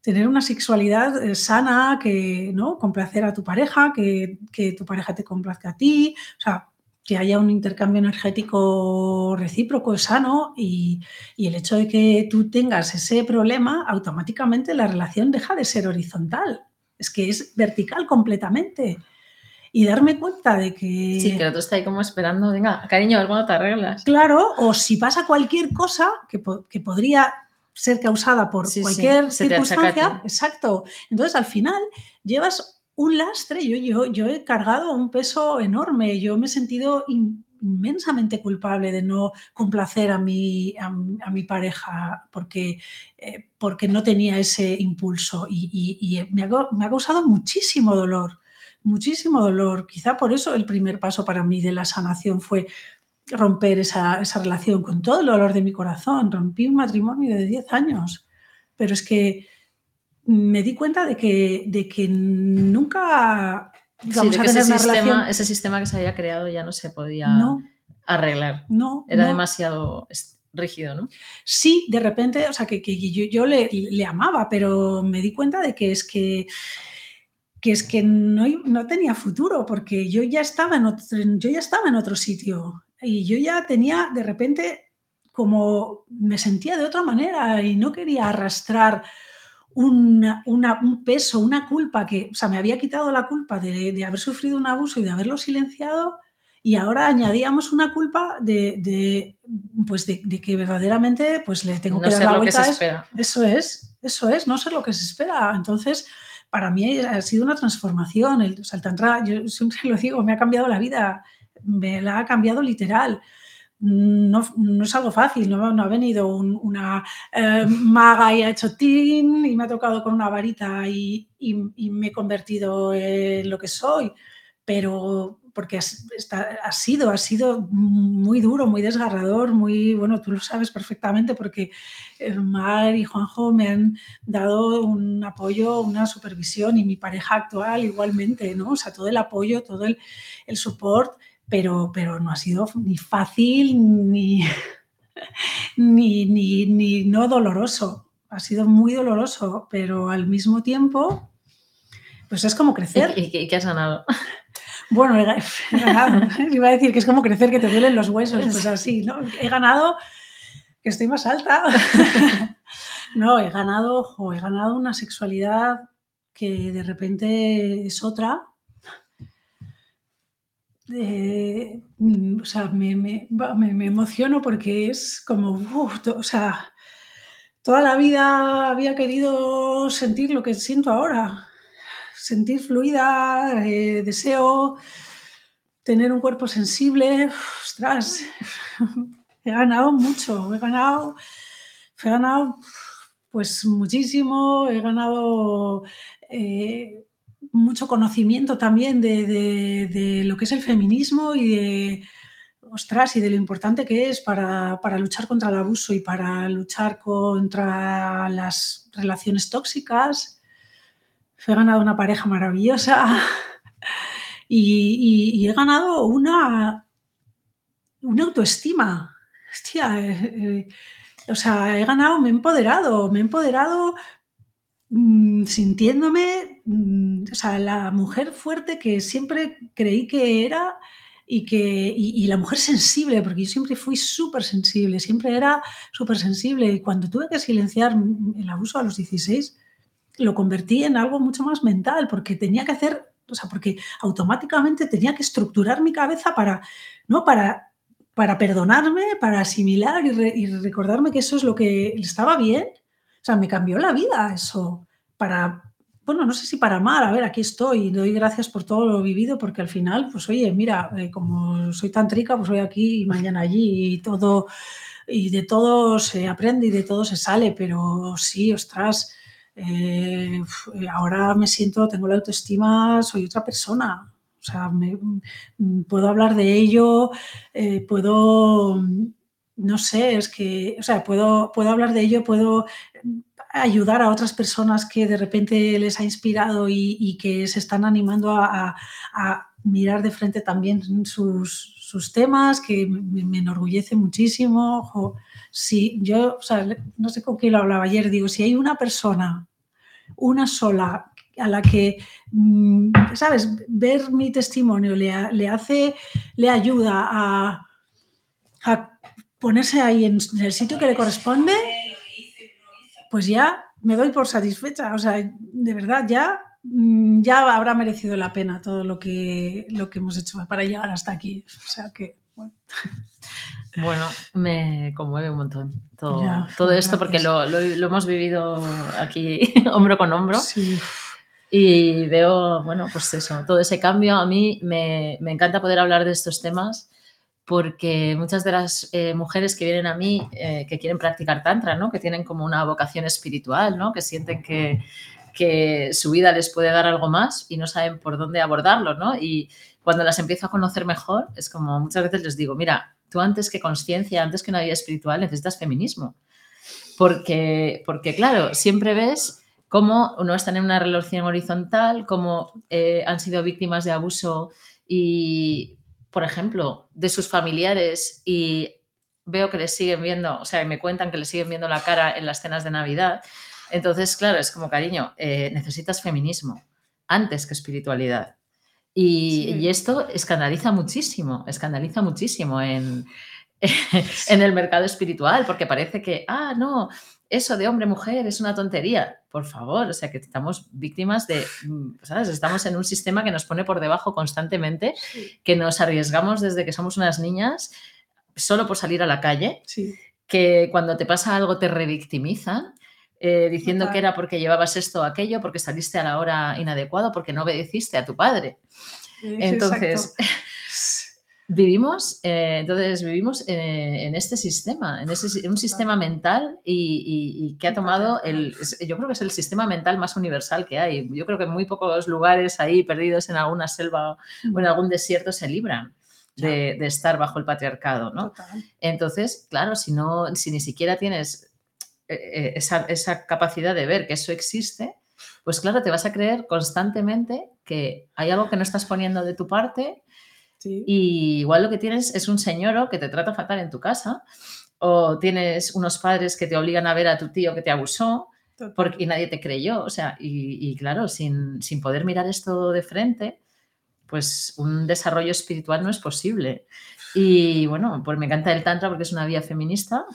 tener una sexualidad eh, sana, que, ¿no? Complacer a tu pareja, que, que tu pareja te complazca a ti, o sea, que haya un intercambio energético recíproco, sano, y, el hecho de que tú tengas ese problema, automáticamente la relación deja de ser horizontal. Es que es vertical completamente. Y darme cuenta de que... Sí, que el otro está ahí como esperando, venga, cariño, algo te arreglas. Claro, o si pasa cualquier cosa que, que podría ser causada por cualquier circunstancia, exacto. Entonces, al final, llevas un lastre, yo, yo, yo he cargado un peso enorme, yo me he sentido inmensamente culpable de no complacer a mi, a, mi pareja porque, eh, porque no tenía ese impulso y, me, ha, me, ha, causado muchísimo dolor, muchísimo dolor. Quizá por eso el primer paso para mí de la sanación fue romper esa, esa relación con todo el dolor de mi corazón. Rompí un matrimonio de 10 años, pero es que me di cuenta de que, de que nunca a tener ese, sistema, ese sistema que se había creado ya no se podía arreglar. No. Era demasiado rígido, ¿no? Sí, de repente, o sea, que, yo, le, amaba, pero me di cuenta de que es que que es que no, no, tenía futuro porque yo ya estaba en otro, yo ya estaba en otro sitio y yo ya tenía de repente como me sentía de otra manera y no quería arrastrar un peso, una culpa que, o sea, me había quitado la culpa de, haber sufrido un abuso y de haberlo silenciado y ahora añadíamos una culpa de, pues de, que verdaderamente pues le tengo que dar la vuelta. Eso es, eso es, no sé lo que se espera. Entonces, para mí ha sido una transformación. El, o tantra, yo siempre lo digo, me ha cambiado la vida, me la ha cambiado literal no, es algo fácil, no, ha venido una eh, maga y ha hecho tin y me ha tocado con una varita y, me he convertido en lo que soy, pero porque ha, sido, ha sido muy duro, muy desgarrador, muy, bueno, tú lo sabes perfectamente porque Mar y Juanjo me han dado un apoyo, una supervisión y mi pareja actual igualmente, ¿no? O sea, todo el apoyo, todo el, el support pero, pero no ha sido ni fácil ni, ni, ni, no doloroso. Ha sido muy doloroso, pero al mismo tiempo, pues es como crecer. ¿Y, qué has ganado? Bueno, he, ganado. Iba a decir que es como crecer, que te duelen los huesos, pues así, ¿no? He ganado que estoy más alta. No, he ganado, he ganado una sexualidad que de repente es otra, Mm, o sea, me, me, me, emociono porque es como, o sea, toda la vida había querido sentir lo que siento ahora, sentir fluida, eh, deseo tener un cuerpo sensible, ostras, he ganado mucho, he ganado, he ganado pues muchísimo, he ganado... Eh, mucho conocimiento también de, lo que es el feminismo y de, ostras, y de lo importante que es para, luchar contra el abuso y para luchar contra las relaciones tóxicas. He ganado una pareja maravillosa y, he ganado una, una autoestima. Hostia, eh, eh, o sea, he ganado, me he empoderado, me he empoderado Mm, sintiéndome, mm, o sea, la mujer fuerte que siempre creí que era y, que, y, la mujer sensible, porque yo siempre fui súper sensible, siempre era súper sensible. Y cuando tuve que silenciar el abuso a los 16, lo convertí en algo mucho más mental, porque tenía que hacer o sea, porque automáticamente tenía que estructurar mi cabeza para, ¿no? Para, para perdonarme, para asimilar y, recordarme que eso es lo que estaba bien. Sea, me cambió la vida eso, para, bueno, no sé si para mal, a ver, aquí estoy doy gracias por todo lo vivido, porque al final, pues oye, mira, eh, como soy tan trica, pues voy aquí y mañana allí y todo, y de todo se aprende y de todo se sale, pero sí, ostras, eh, ahora me siento, tengo la autoestima, soy otra persona. O sea, mm, puedo hablar de ello, eh, puedo, no sé, es que, o sea, puedo, puedo hablar de ello, puedo ayudar a otras personas que de repente les ha inspirado y, que se están animando a, mirar de frente también sus, temas, que me, enorgullece muchísimo. si yo, o sea, no sé con quién lo hablaba ayer, digo, si hay una persona, una sola, a la que, mm, ¿sabes? Ver mi testimonio le, le hace, le ayuda a ponerse ahí en el sitio que le corresponde, pues ya me doy por satisfecha. O sea, de verdad, ya, mm, ya habrá merecido la pena todo lo que, lo que hemos hecho para llegar hasta aquí. O sea que, bueno. Bueno, me conmueve un montón todo, todo esto porque lo, hemos vivido aquí hombro con hombro. Y veo, bueno, pues eso, todo ese cambio. A mí me, me encanta poder hablar de estos temas porque muchas de las eh, mujeres que vienen a mí, eh, que quieren practicar tantra, ¿no? que tienen como una vocación espiritual, ¿no? que sienten que, que, su vida les puede dar algo más y no saben por dónde abordarlo. ¿no? Y cuando las empiezo a conocer mejor, es como muchas veces les digo, mira, tú antes que conciencia, antes que una vida espiritual, necesitas feminismo. Porque, porque claro, siempre ves cómo no están en una relación horizontal, cómo eh, han sido víctimas de abuso y por ejemplo, de sus familiares y veo que les siguen viendo, o sea, me cuentan que les siguen viendo la cara en las cenas de Navidad. Entonces, claro, es como, cariño, eh, necesitas feminismo antes que espiritualidad. Y, esto escandaliza muchísimo, escandaliza muchísimo en, en el mercado espiritual, porque parece que, ah, no, eso de hombre-mujer es una tontería. Por favor, o sea, que estamos víctimas de, mm, ¿sabes? Estamos en un sistema que nos pone por debajo constantemente, que nos arriesgamos desde que somos unas niñas solo por salir a la calle, que cuando te pasa algo te revictimizan. Eh, diciendo que era porque llevabas esto o aquello, porque saliste a la hora inadecuada, porque no obedeciste a tu padre. Entonces, Vivimos, eh, entonces vivimos en este sistema, en, ese, un sistema mental y, que ha tomado el, yo creo que es el sistema mental más universal que hay. Yo creo que muy pocos lugares ahí perdidos en alguna selva o en algún desierto se libran. De, estar bajo el patriarcado, ¿no? Entonces, claro, si no, si ni siquiera tienes eh, eh, esa, esa capacidad de ver que eso existe, pues claro, te vas a creer constantemente que hay algo que no estás poniendo de tu parte y igual lo que tienes es un señor que te trata fatal en tu casa o tienes unos padres que te obligan a ver a tu tío que te abusó porque, y nadie te creyó. O sea, y, claro, sin, poder mirar esto de frente, pues un desarrollo espiritual no es posible. Y bueno, pues me encanta el Tantra porque es una vía feminista,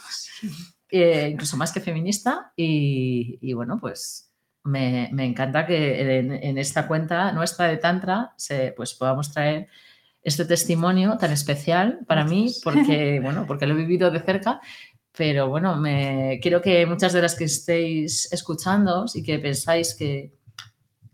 eh, incluso más que feminista. Y, bueno, pues me, encanta que en, en, esta cuenta nuestra de Tantra se, pues podamos traer este testimonio tan especial para mí porque, bueno, porque lo he vivido de cerca, pero bueno, me, quiero que muchas de las que estéis escuchando y que pensáis que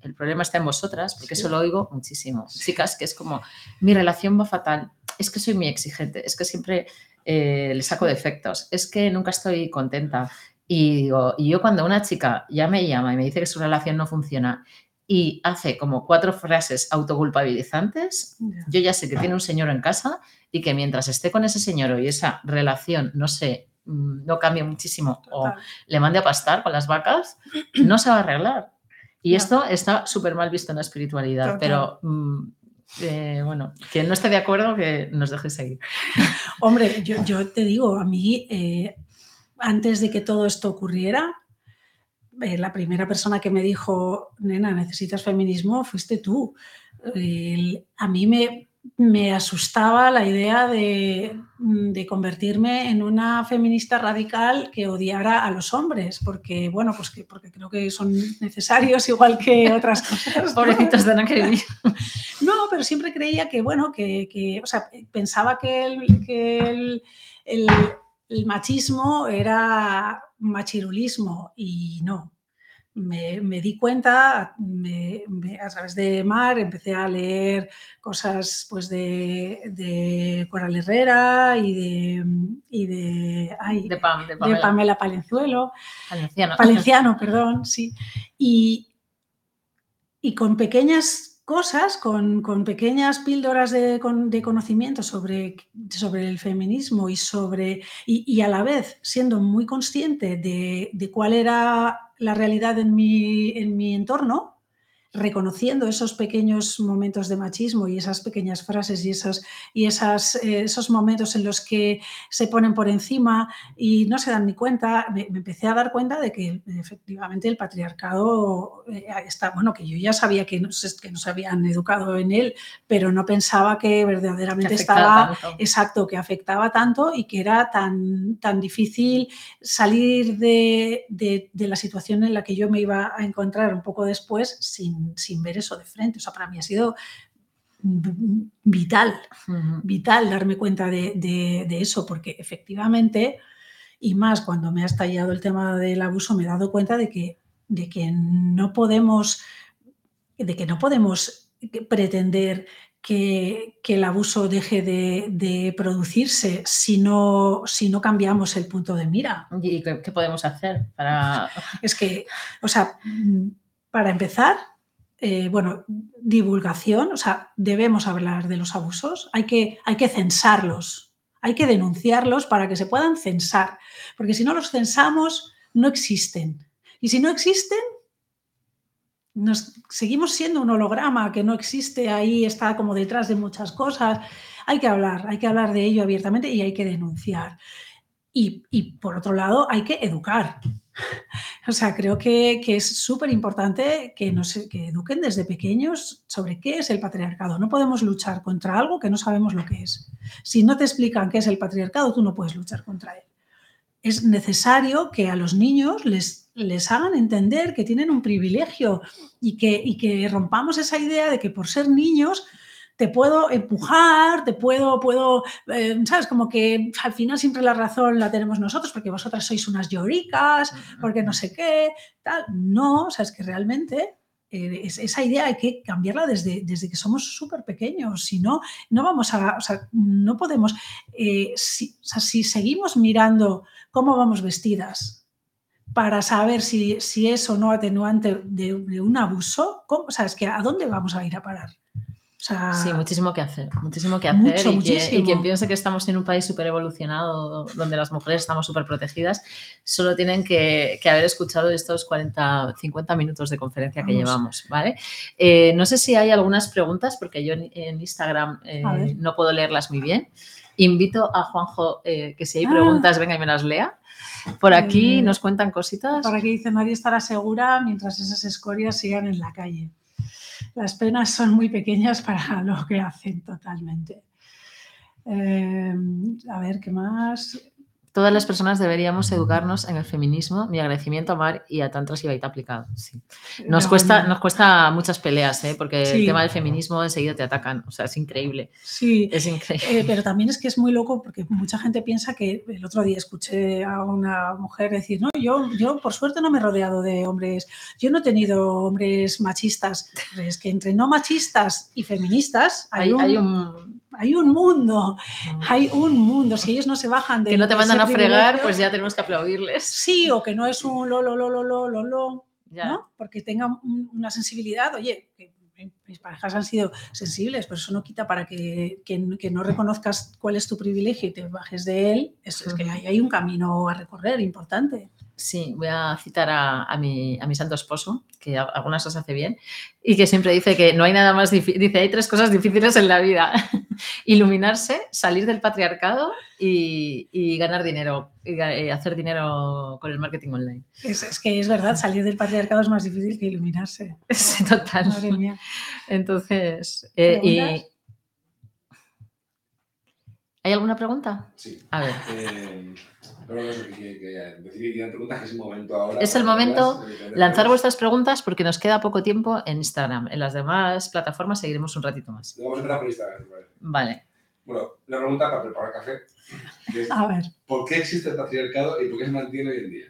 el problema está en vosotras, porque eso lo oigo muchísimo. Chicas, que es como, mi relación va fatal, es que soy muy exigente, es que siempre eh, le saco defectos, es que nunca estoy contenta. Y, digo, y yo cuando una chica ya me llama y me dice que su relación no funciona y hace como cuatro frases autoculpabilizantes, yo ya sé que tiene un señor en casa y que mientras esté con ese señor y esa relación no se mm, no cambie muchísimo o le mande a pastar con las vacas, no se va a arreglar. Y esto está súper mal visto en la espiritualidad, pero mm, eh, bueno, quien no esté de acuerdo, que nos deje seguir. Hombre, yo, te digo, a mí, eh, antes de que todo esto ocurriera, eh, la primera persona que me dijo, nena, necesitas feminismo, fuiste tú. a mí me, me asustaba la idea de, convertirme en una feminista radical que odiara a los hombres, porque, bueno, pues que, porque creo que son necesarios igual que otras cosas. Pobrecitos de que vivir. No, pero siempre creía que, bueno, que, o sea, pensaba que el, que el machismo era machirulismo y no, me, di cuenta a través de Mar, empecé a leer cosas pues de, Coral Herrera y de, de, Pamela. Palenzuelo. Palenciano. perdón, sí. Y, y con pequeñas cosas, con, pequeñas píldoras de, conocimiento sobre, sobre, el feminismo y, sobre, y, a la vez siendo muy consciente de, de cuál era la realidad en mi, en mi entorno, reconociendo esos pequeños momentos de machismo y esas pequeñas frases y, esos, y esas, eh, esos momentos en los que se ponen por encima y no se dan ni cuenta, me, empecé a dar cuenta de que efectivamente el patriarcado eh, está, bueno, que yo ya sabía que no, que habían educado en él, pero no pensaba que verdaderamente estaba, exacto, que afectaba tanto y que era tan, tan difícil salir de, de, de la situación en la que yo me iba a encontrar un poco después sin sin, ver eso de frente. O sea, para mí ha sido vital, vital darme cuenta de, eso, porque efectivamente, y más cuando me ha estallado el tema del abuso, me he dado cuenta de que, de que no podemos, de que no podemos pretender que, el abuso deje de, producirse si no, si no cambiamos el punto de mira. ¿Y qué, qué podemos hacer para...? Es que, o sea, para empezar, eh, bueno, divulgación, o sea, debemos hablar de los abusos, hay que, hay que censarlos, hay que denunciarlos para que se puedan censar, porque si no los censamos, no existen. Y si no existen, nos, seguimos siendo un holograma que no existe ahí, está como detrás de muchas cosas. Hay que hablar, hay que hablar de ello abiertamente y hay que denunciar. Y, y por otro lado, hay que educar. O sea, creo que, es súper importante que nos que eduquen desde pequeños sobre qué es el patriarcado. No podemos luchar contra algo que no sabemos lo que es. Si no te explican qué es el patriarcado, tú no puedes luchar contra él. Es necesario que a los niños les, les hagan entender que tienen un privilegio y que, y que rompamos esa idea de que por ser niños te puedo empujar, te puedo, puedo, eh, ¿sabes? Como que al final siempre la razón la tenemos nosotros porque vosotras sois unas lloricas, porque no sé qué, tal. No, o sea, es que realmente eh, esa idea hay que cambiarla desde, desde que somos súper pequeños, si no, no vamos a, o sea, no podemos, eh, si, o sea, si seguimos mirando cómo vamos vestidas, para saber si, si es o no atenuante de, un abuso, ¿cómo? O sea, es que ¿a dónde vamos a ir a parar? Sí, muchísimo que hacer, muchísimo que hacer. y, quien piense que estamos en un país súper evolucionado, donde las mujeres estamos súper protegidas, solo tienen que, haber escuchado estos 40, 50 minutos de conferencia que llevamos, ¿vale? Eh, no sé si hay algunas preguntas, porque yo en, Instagram eh, no puedo leerlas muy bien. Invito a Juanjo eh, que si hay ah. preguntas, venga y me las lea. Por aquí nos cuentan cositas. Por aquí dice, nadie estará segura mientras esas escorias sigan en la calle las penas son muy pequeñas para lo que hacen totalmente. Eh, a ver, ¿qué más? Todas las personas deberíamos educarnos en el feminismo. Mi agradecimiento a Mar y a Tantra Sibaita aplicado. Nos, cuesta, nos cuesta muchas peleas, ¿eh? porque el tema del feminismo enseguida te atacan. O sea, es increíble. Sí, es increíble. Eh, pero también es que es muy loco porque mucha gente piensa que el otro día escuché a una mujer decir, no, yo, yo por suerte no me he rodeado de hombres, yo no he tenido hombres machistas. Es que entre no machistas y feministas hay, hay un hay un mundo, hay un mundo. Si ellos no se bajan de. Que no te mandan a fregar, pues ya tenemos que aplaudirles. Sí, o que no es un lo, lo, lo, lo, lo, lo, lo, ¿no? Porque tengan una sensibilidad. Oye, mis parejas han sido sensibles, pero eso no quita para que, que, no reconozcas cuál es tu privilegio y te bajes de él. Es, es que hay, hay un camino a recorrer importante. Sí, voy a citar a, mi, a mi santo esposo, que algunas cosas hace bien, y que siempre dice que no hay nada más difícil, dice, hay tres cosas difíciles en la vida. Iluminarse, salir del patriarcado y, ganar dinero, y hacer dinero con el marketing online. Es, que es verdad, salir del patriarcado es más difícil que iluminarse. Sí, total. Madre mía. Entonces, eh, ¿Hay alguna pregunta? Sí. A ver. Eh, pero no sé, que, que, que decir que tienen preguntas, que es el momento ahora. Es el momento eh, Lanzar vuestras preguntas porque nos queda poco tiempo en Instagram. En las demás plataformas seguiremos un ratito más. Vamos a empezar por Instagram. Vale. Vale. Bueno, una pregunta para preparar café. es, A ver, ¿Por qué existe el patriarcado y por qué se mantiene hoy en día?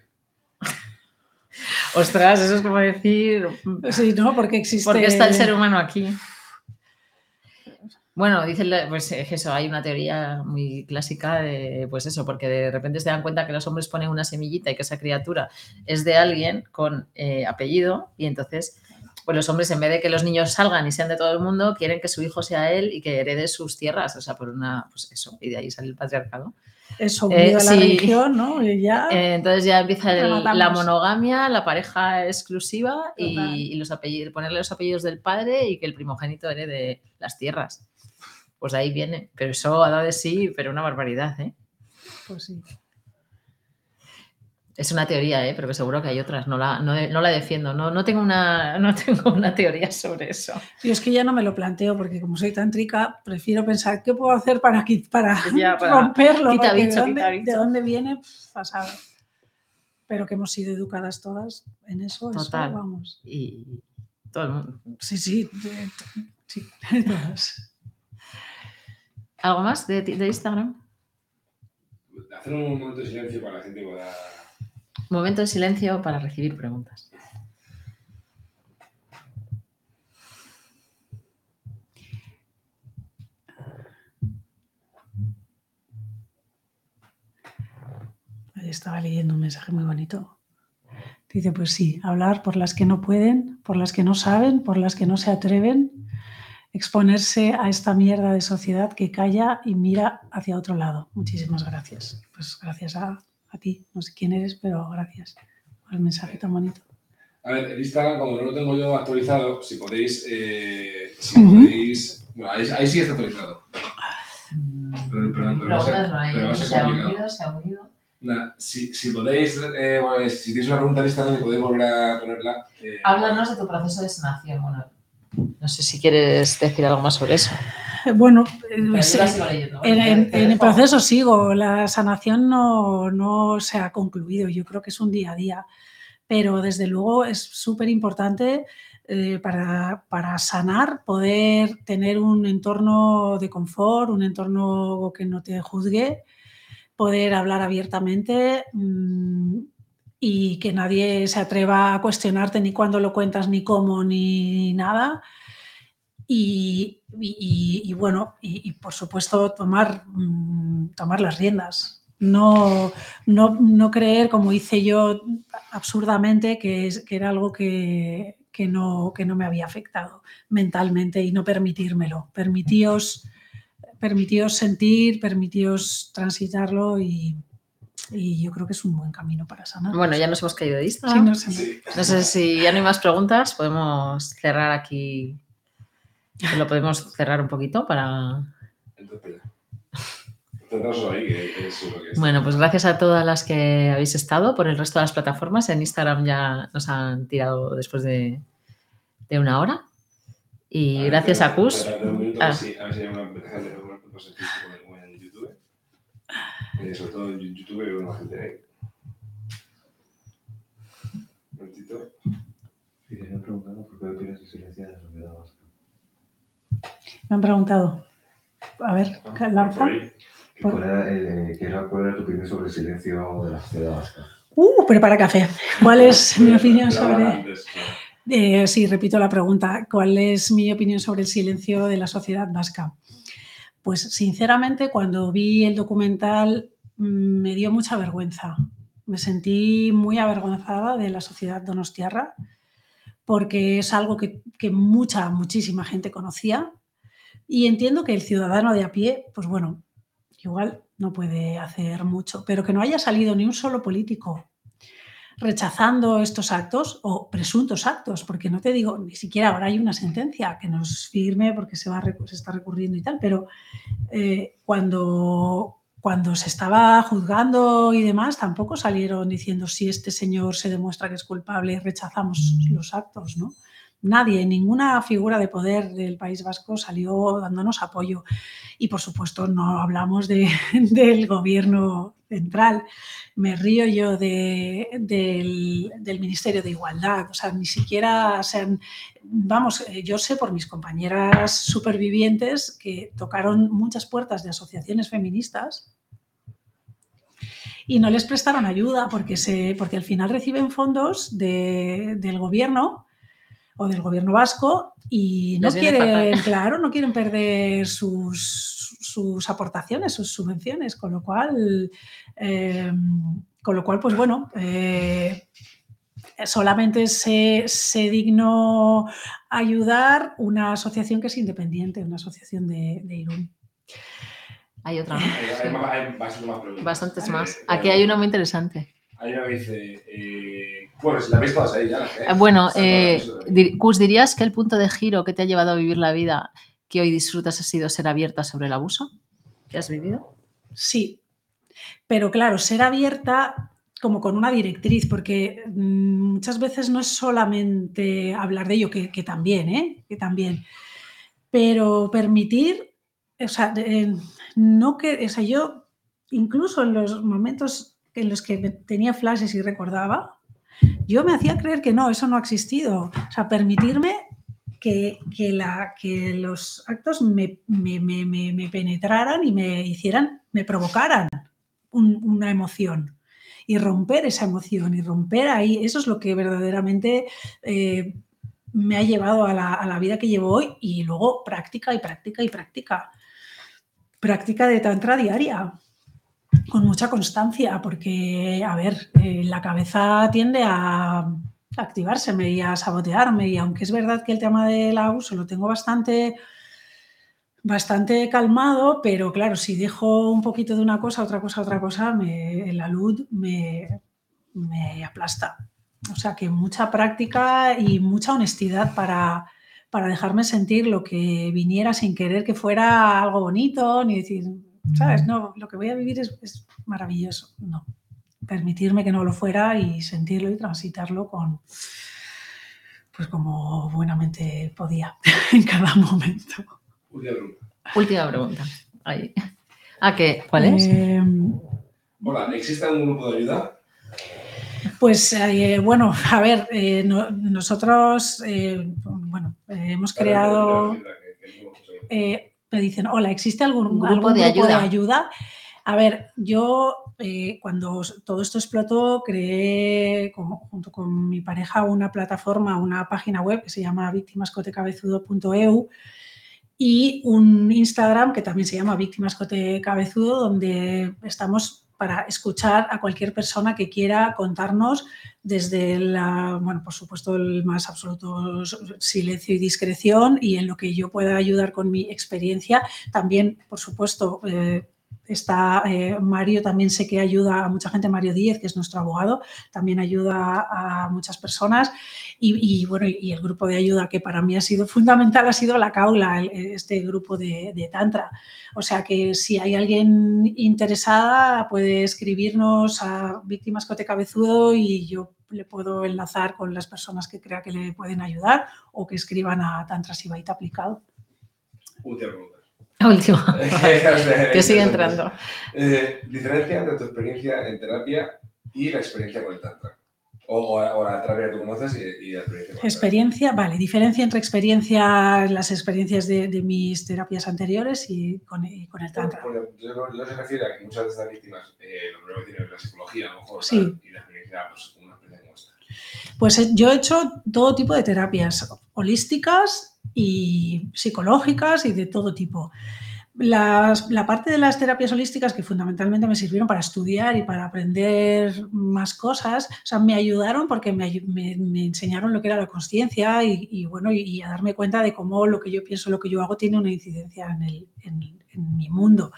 Ostras, eso es como decir, sí, ¿no? Porque existe... ¿por qué está el ser humano aquí? Bueno, dice el- pues es que eso, hay una teoría muy clásica de, pues eso, porque de repente se dan cuenta que los hombres ponen una semillita y que esa criatura es de alguien con eh, apellido y entonces, pues los hombres en vez de que los niños salgan y sean de todo el mundo, quieren que su hijo sea él y que herede sus tierras, o sea, por una, pues eso, y de ahí sale el patriarcado. Eso, Eh, la sí. religión, ¿no? Y ya... Eh, entonces ya empieza el- la monogamia, la pareja exclusiva y, y los apellidos, ponerle los apellidos del padre y que el primogénito herede las tierras. Pues de ahí viene. Pero eso ha dado de sí, pero una barbaridad, ¿eh? Pues sí. Es una teoría, ¿eh? Pero que seguro que hay otras. No la, no, no la defiendo. No, no, tengo una, no tengo una teoría sobre eso. Yo es que ya no me lo planteo porque como soy tántrica, prefiero pensar qué puedo hacer para, para, Ya, para- romperlo. quita porque bicho, de, quita dónde, bicho. de dónde viene, saber. Pero que hemos sido educadas todas en eso, eso, Total. vamos. Y todo el mundo. Sí, sí, sí, todas. ¿Algo más de, Instagram? Hacer un momento de silencio para la gente pueda. Momento de silencio para recibir preguntas. Estaba leyendo un mensaje muy bonito. Dice, pues sí, hablar por las que no pueden, por las que no saben, por las que no se atreven, exponerse a esta mierda de sociedad que calla y mira hacia otro lado. Muchísimas gracias. Pues gracias a, a ti. No sé quién eres, pero gracias por el mensaje tan bonito. A ver, el Instagram, como no lo tengo yo actualizado, si podéis. eh, si. Bueno, ahí, ahí sí está actualizado. Perdón, perdón, pero va a ser- Preguntas no hay. pero va a ser Se ha complicado. unido, se ha unido. Nada, si, si podéis, eh, bueno, si tenéis una pregunta en Instagram y podéis volver a ponerla. eh, Háblanos de tu proceso de sanación. Bueno, no sé si quieres decir algo más sobre eso. Bueno, eh, sí, leyendo, en, el proceso sigo. La sanación no, no se ha concluido. Yo creo que es un día a día. Pero desde luego es súper importante eh, para, para sanar poder tener un entorno de confort, un entorno que no te juzgue, poder hablar abiertamente mm, y que nadie se atreva a cuestionarte ni cuándo lo cuentas, ni cómo, ni nada. Y, bueno, y, y por supuesto tomar, mm, tomar las riendas. No, no, no creer, como hice yo absurdamente, que, es, que era algo que, que no, que no me había afectado mentalmente y no permitírmelo. Permitíos, permitíos sentir, permitíos transitarlo y, y yo creo que es un buen camino para sanar. Bueno, ya nos hemos caído de Sí, Instagram. no sé. sí. No sé si ya no hay más preguntas, podemos cerrar aquí. Lo podemos cerrar un poquito para. Entonces, espera. Centraos ahí, que que es lo que es. Bueno, pues gracias a todas las que habéis estado por el resto de las plataformas. En Instagram ya nos han tirado después de, de una hora. Y ver, gracias a Cus. Eh, sobre todo en YouTube veo una gente. Un momentito. Y te habían preguntado por qué opinas de silencio de la sociedad vasca. Me han preguntado. A ver, ahí. ¿Y ¿Cuál era, eh, qué era- cuál era tu opinión sobre el silencio de la sociedad vasca? Uh, prepara café. ¿Cuál es mi opinión sobre.? Eh, sí, repito la pregunta. ¿Cuál es mi opinión sobre el silencio de la sociedad vasca? Pues sinceramente, cuando vi el documental mm, me dio mucha vergüenza. Me sentí muy avergonzada de la sociedad donostiarra porque es algo que, que mucha, muchísima gente conocía y entiendo que el ciudadano de a pie, pues bueno, igual no puede hacer mucho, pero que no haya salido ni un solo político rechazando estos actos o presuntos actos, porque no te digo, ni siquiera ahora hay una sentencia que nos firme porque se, va, se está recurriendo y tal, pero eh, cuando, cuando se estaba juzgando y demás, tampoco salieron diciendo si este señor se demuestra que es culpable, rechazamos los actos, ¿no? nadie, ninguna figura de poder del País Vasco salió dándonos apoyo. Y por supuesto no hablamos de, del gobierno central. Me río yo de, del, del, Ministerio de Igualdad. O sea, ni siquiera sean, vamos, eh, yo sé por mis compañeras supervivientes que tocaron muchas puertas de asociaciones feministas y no les prestaron ayuda porque, se, porque al final reciben fondos de, del gobierno o del gobierno vasco y no quieren, claro, no quieren perder sus, sus, aportaciones, sus subvenciones, con lo cual, eh, con lo cual pues bueno, eh, solamente se, se, dignó ayudar una asociación que es independiente, una asociación de, de Irún. Hay otra. Hay, hay, hay bastantes más preguntas. Bastantes más. Aquí hay una muy interesante. Hay una que dice, eh, bueno, si la veis todas ahí ya. ¿eh? Bueno, eh, Cus, ¿dirías que el punto de giro que te ha llevado a vivir la vida que hoy disfrutas ha sido ser abierta sobre el abuso que has vivido? Sí, pero claro, ser abierta como con una directriz, porque muchas veces no es solamente hablar de ello, que, también, ¿eh? que también, pero permitir, o sea, no que, o sea, yo incluso en los momentos en los que tenía flashes y recordaba, yo me hacía creer que no, eso no ha existido. O sea, permitirme que, que, la, que los actos me, me, me, me, penetraran y me hicieran, me provocaran un, una emoción. Y romper esa emoción y romper ahí, eso es lo que verdaderamente eh, me ha llevado a la, a la vida que llevo hoy y luego práctica y práctica y práctica práctica de tantra diaria, con mucha constancia, porque, a ver, eh, la cabeza tiende a activárseme y a sabotearme, y aunque es verdad que el tema del abuso lo tengo bastante, bastante calmado, pero claro, si dejo un poquito de una cosa, otra cosa, otra cosa, me, la luz me, me aplasta. O sea que mucha práctica y mucha honestidad para, para dejarme sentir lo que viniera sin querer que fuera algo bonito, ni decir, ¿sabes? No, lo que voy a vivir es maravilloso. No, permitirme que no lo fuera y sentirlo y transitarlo con, pues como buenamente podía en cada momento. Última pregunta. Última pregunta. Ahí. ¿A qué? ¿Cuál es? Eh, Hola, ¿existe algún grupo de ayuda? Pues eh, bueno, a ver, eh, no, nosotros, eh, bueno, hemos creado, me dicen, hola, ¿existe algún, Un grupo algún de grupo de ayuda. A ver, yo cuando todo esto explotó, creé junto con mi pareja una plataforma, una página web que se llama víctimascotecabezudo.eu y un Instagram que también se llama víctimascotecabezudo, donde estamos para escuchar a cualquier persona que quiera contarnos desde la, bueno, por supuesto, el más absoluto silencio y discreción y en lo que yo pueda ayudar con mi experiencia. También, por supuesto, eh, está eh, Mario, también sé que ayuda a mucha gente, Mario Díez, que es nuestro abogado, también ayuda a muchas personas. Y, bueno, y el grupo de ayuda que para mí ha sido fundamental ha sido la Caula, este grupo de, de Tantra. O sea que si hay alguien interesada puede escribirnos a Víctimas Cote Cabezudo y yo le puedo enlazar con las personas que crea que le pueden ayudar o que escriban a Tantra Sibaita aplicado. Pregunta. La última. que sigue entrando. Eh, diferencia entre tu experiencia en terapia y la experiencia con el Tantra. O, o- o la terapia que tú conoces y, y la experiencia con el Experiencia, vale, diferencia entre experiencia, las experiencias de, de mis terapias anteriores y con, y con el Tantra. Porque yo, yo se refiere a que muchas de estas víctimas, eh, lo primero que tienen es la psicología, a lo mejor, Sí. tal, y la experiencia, pues, una experiencia como esta. Pues eh, yo he hecho todo tipo de terapias, holísticas y psicológicas y de todo tipo. Las- la parte de las terapias holísticas que fundamentalmente me sirvieron para estudiar y para aprender más cosas, o sea, me ayudaron porque me, me- me enseñaron lo que era la conciencia y, y, bueno, y, y a darme cuenta de cómo lo que yo pienso, lo que yo hago tiene una incidencia en, el- en- en mi mundo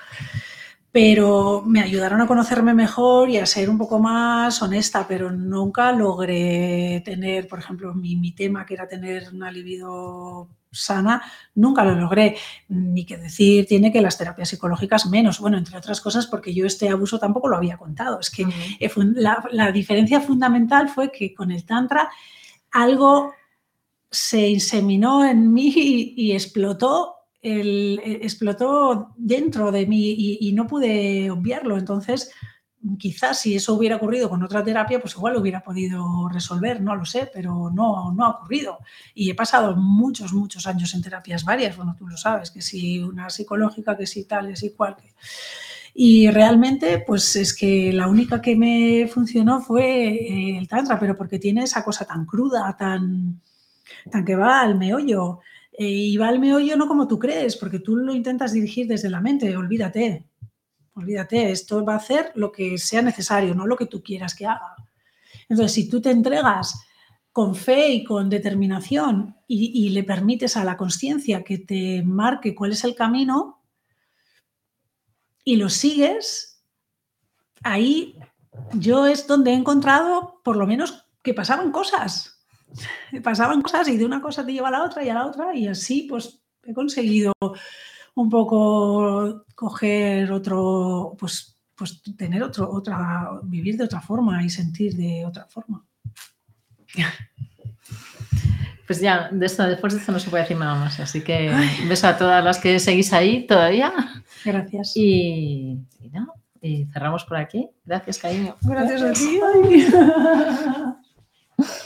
pero me ayudaron a conocerme mejor y a ser un poco más honesta, pero nunca logré tener, por ejemplo, mi, mi tema que era tener una libido sana, nunca lo logré. Ni que decir tiene que las terapias psicológicas menos, bueno, entre otras cosas porque yo este abuso tampoco lo había contado. Es que eh, la diferencia fundamental fue que con el Tantra algo se inseminó en mí y, explotó, el, e, explotó dentro de mí y, no pude obviarlo. Entonces, quizás si eso hubiera ocurrido con otra terapia, pues igual lo hubiera podido resolver, no lo sé, pero no, no ha ocurrido. Y he pasado muchos, muchos años en terapias varias, bueno, tú lo sabes, que si una psicológica, que si tal, cual. Que... Y realmente, pues es que la única que me funcionó fue eh, el tantra, pero porque tiene esa cosa tan cruda, tan, tan que va al meollo. Eh, y va al meollo no como tú crees, porque tú lo intentas dirigir desde la mente, olvídate, olvídate, esto va a hacer lo que sea necesario, no lo que tú quieras que haga. Entonces, si tú te entregas con fe y con determinación y, le permites a la conciencia que te marque cuál es el camino y lo sigues, ahí yo es donde he encontrado por lo menos que pasaban cosas pasaban cosas y de una cosa te lleva a la otra y a la otra y así pues he conseguido un poco coger otro, pues, pues tener otro, otra, vivir de otra forma y sentir de otra forma. Pues ya, de esto, después de esto no se puede decir nada más, así que un beso a todas las que seguís ahí todavía. Gracias. Y, y cerramos por aquí. Gracias, cariño. Gracias a ti.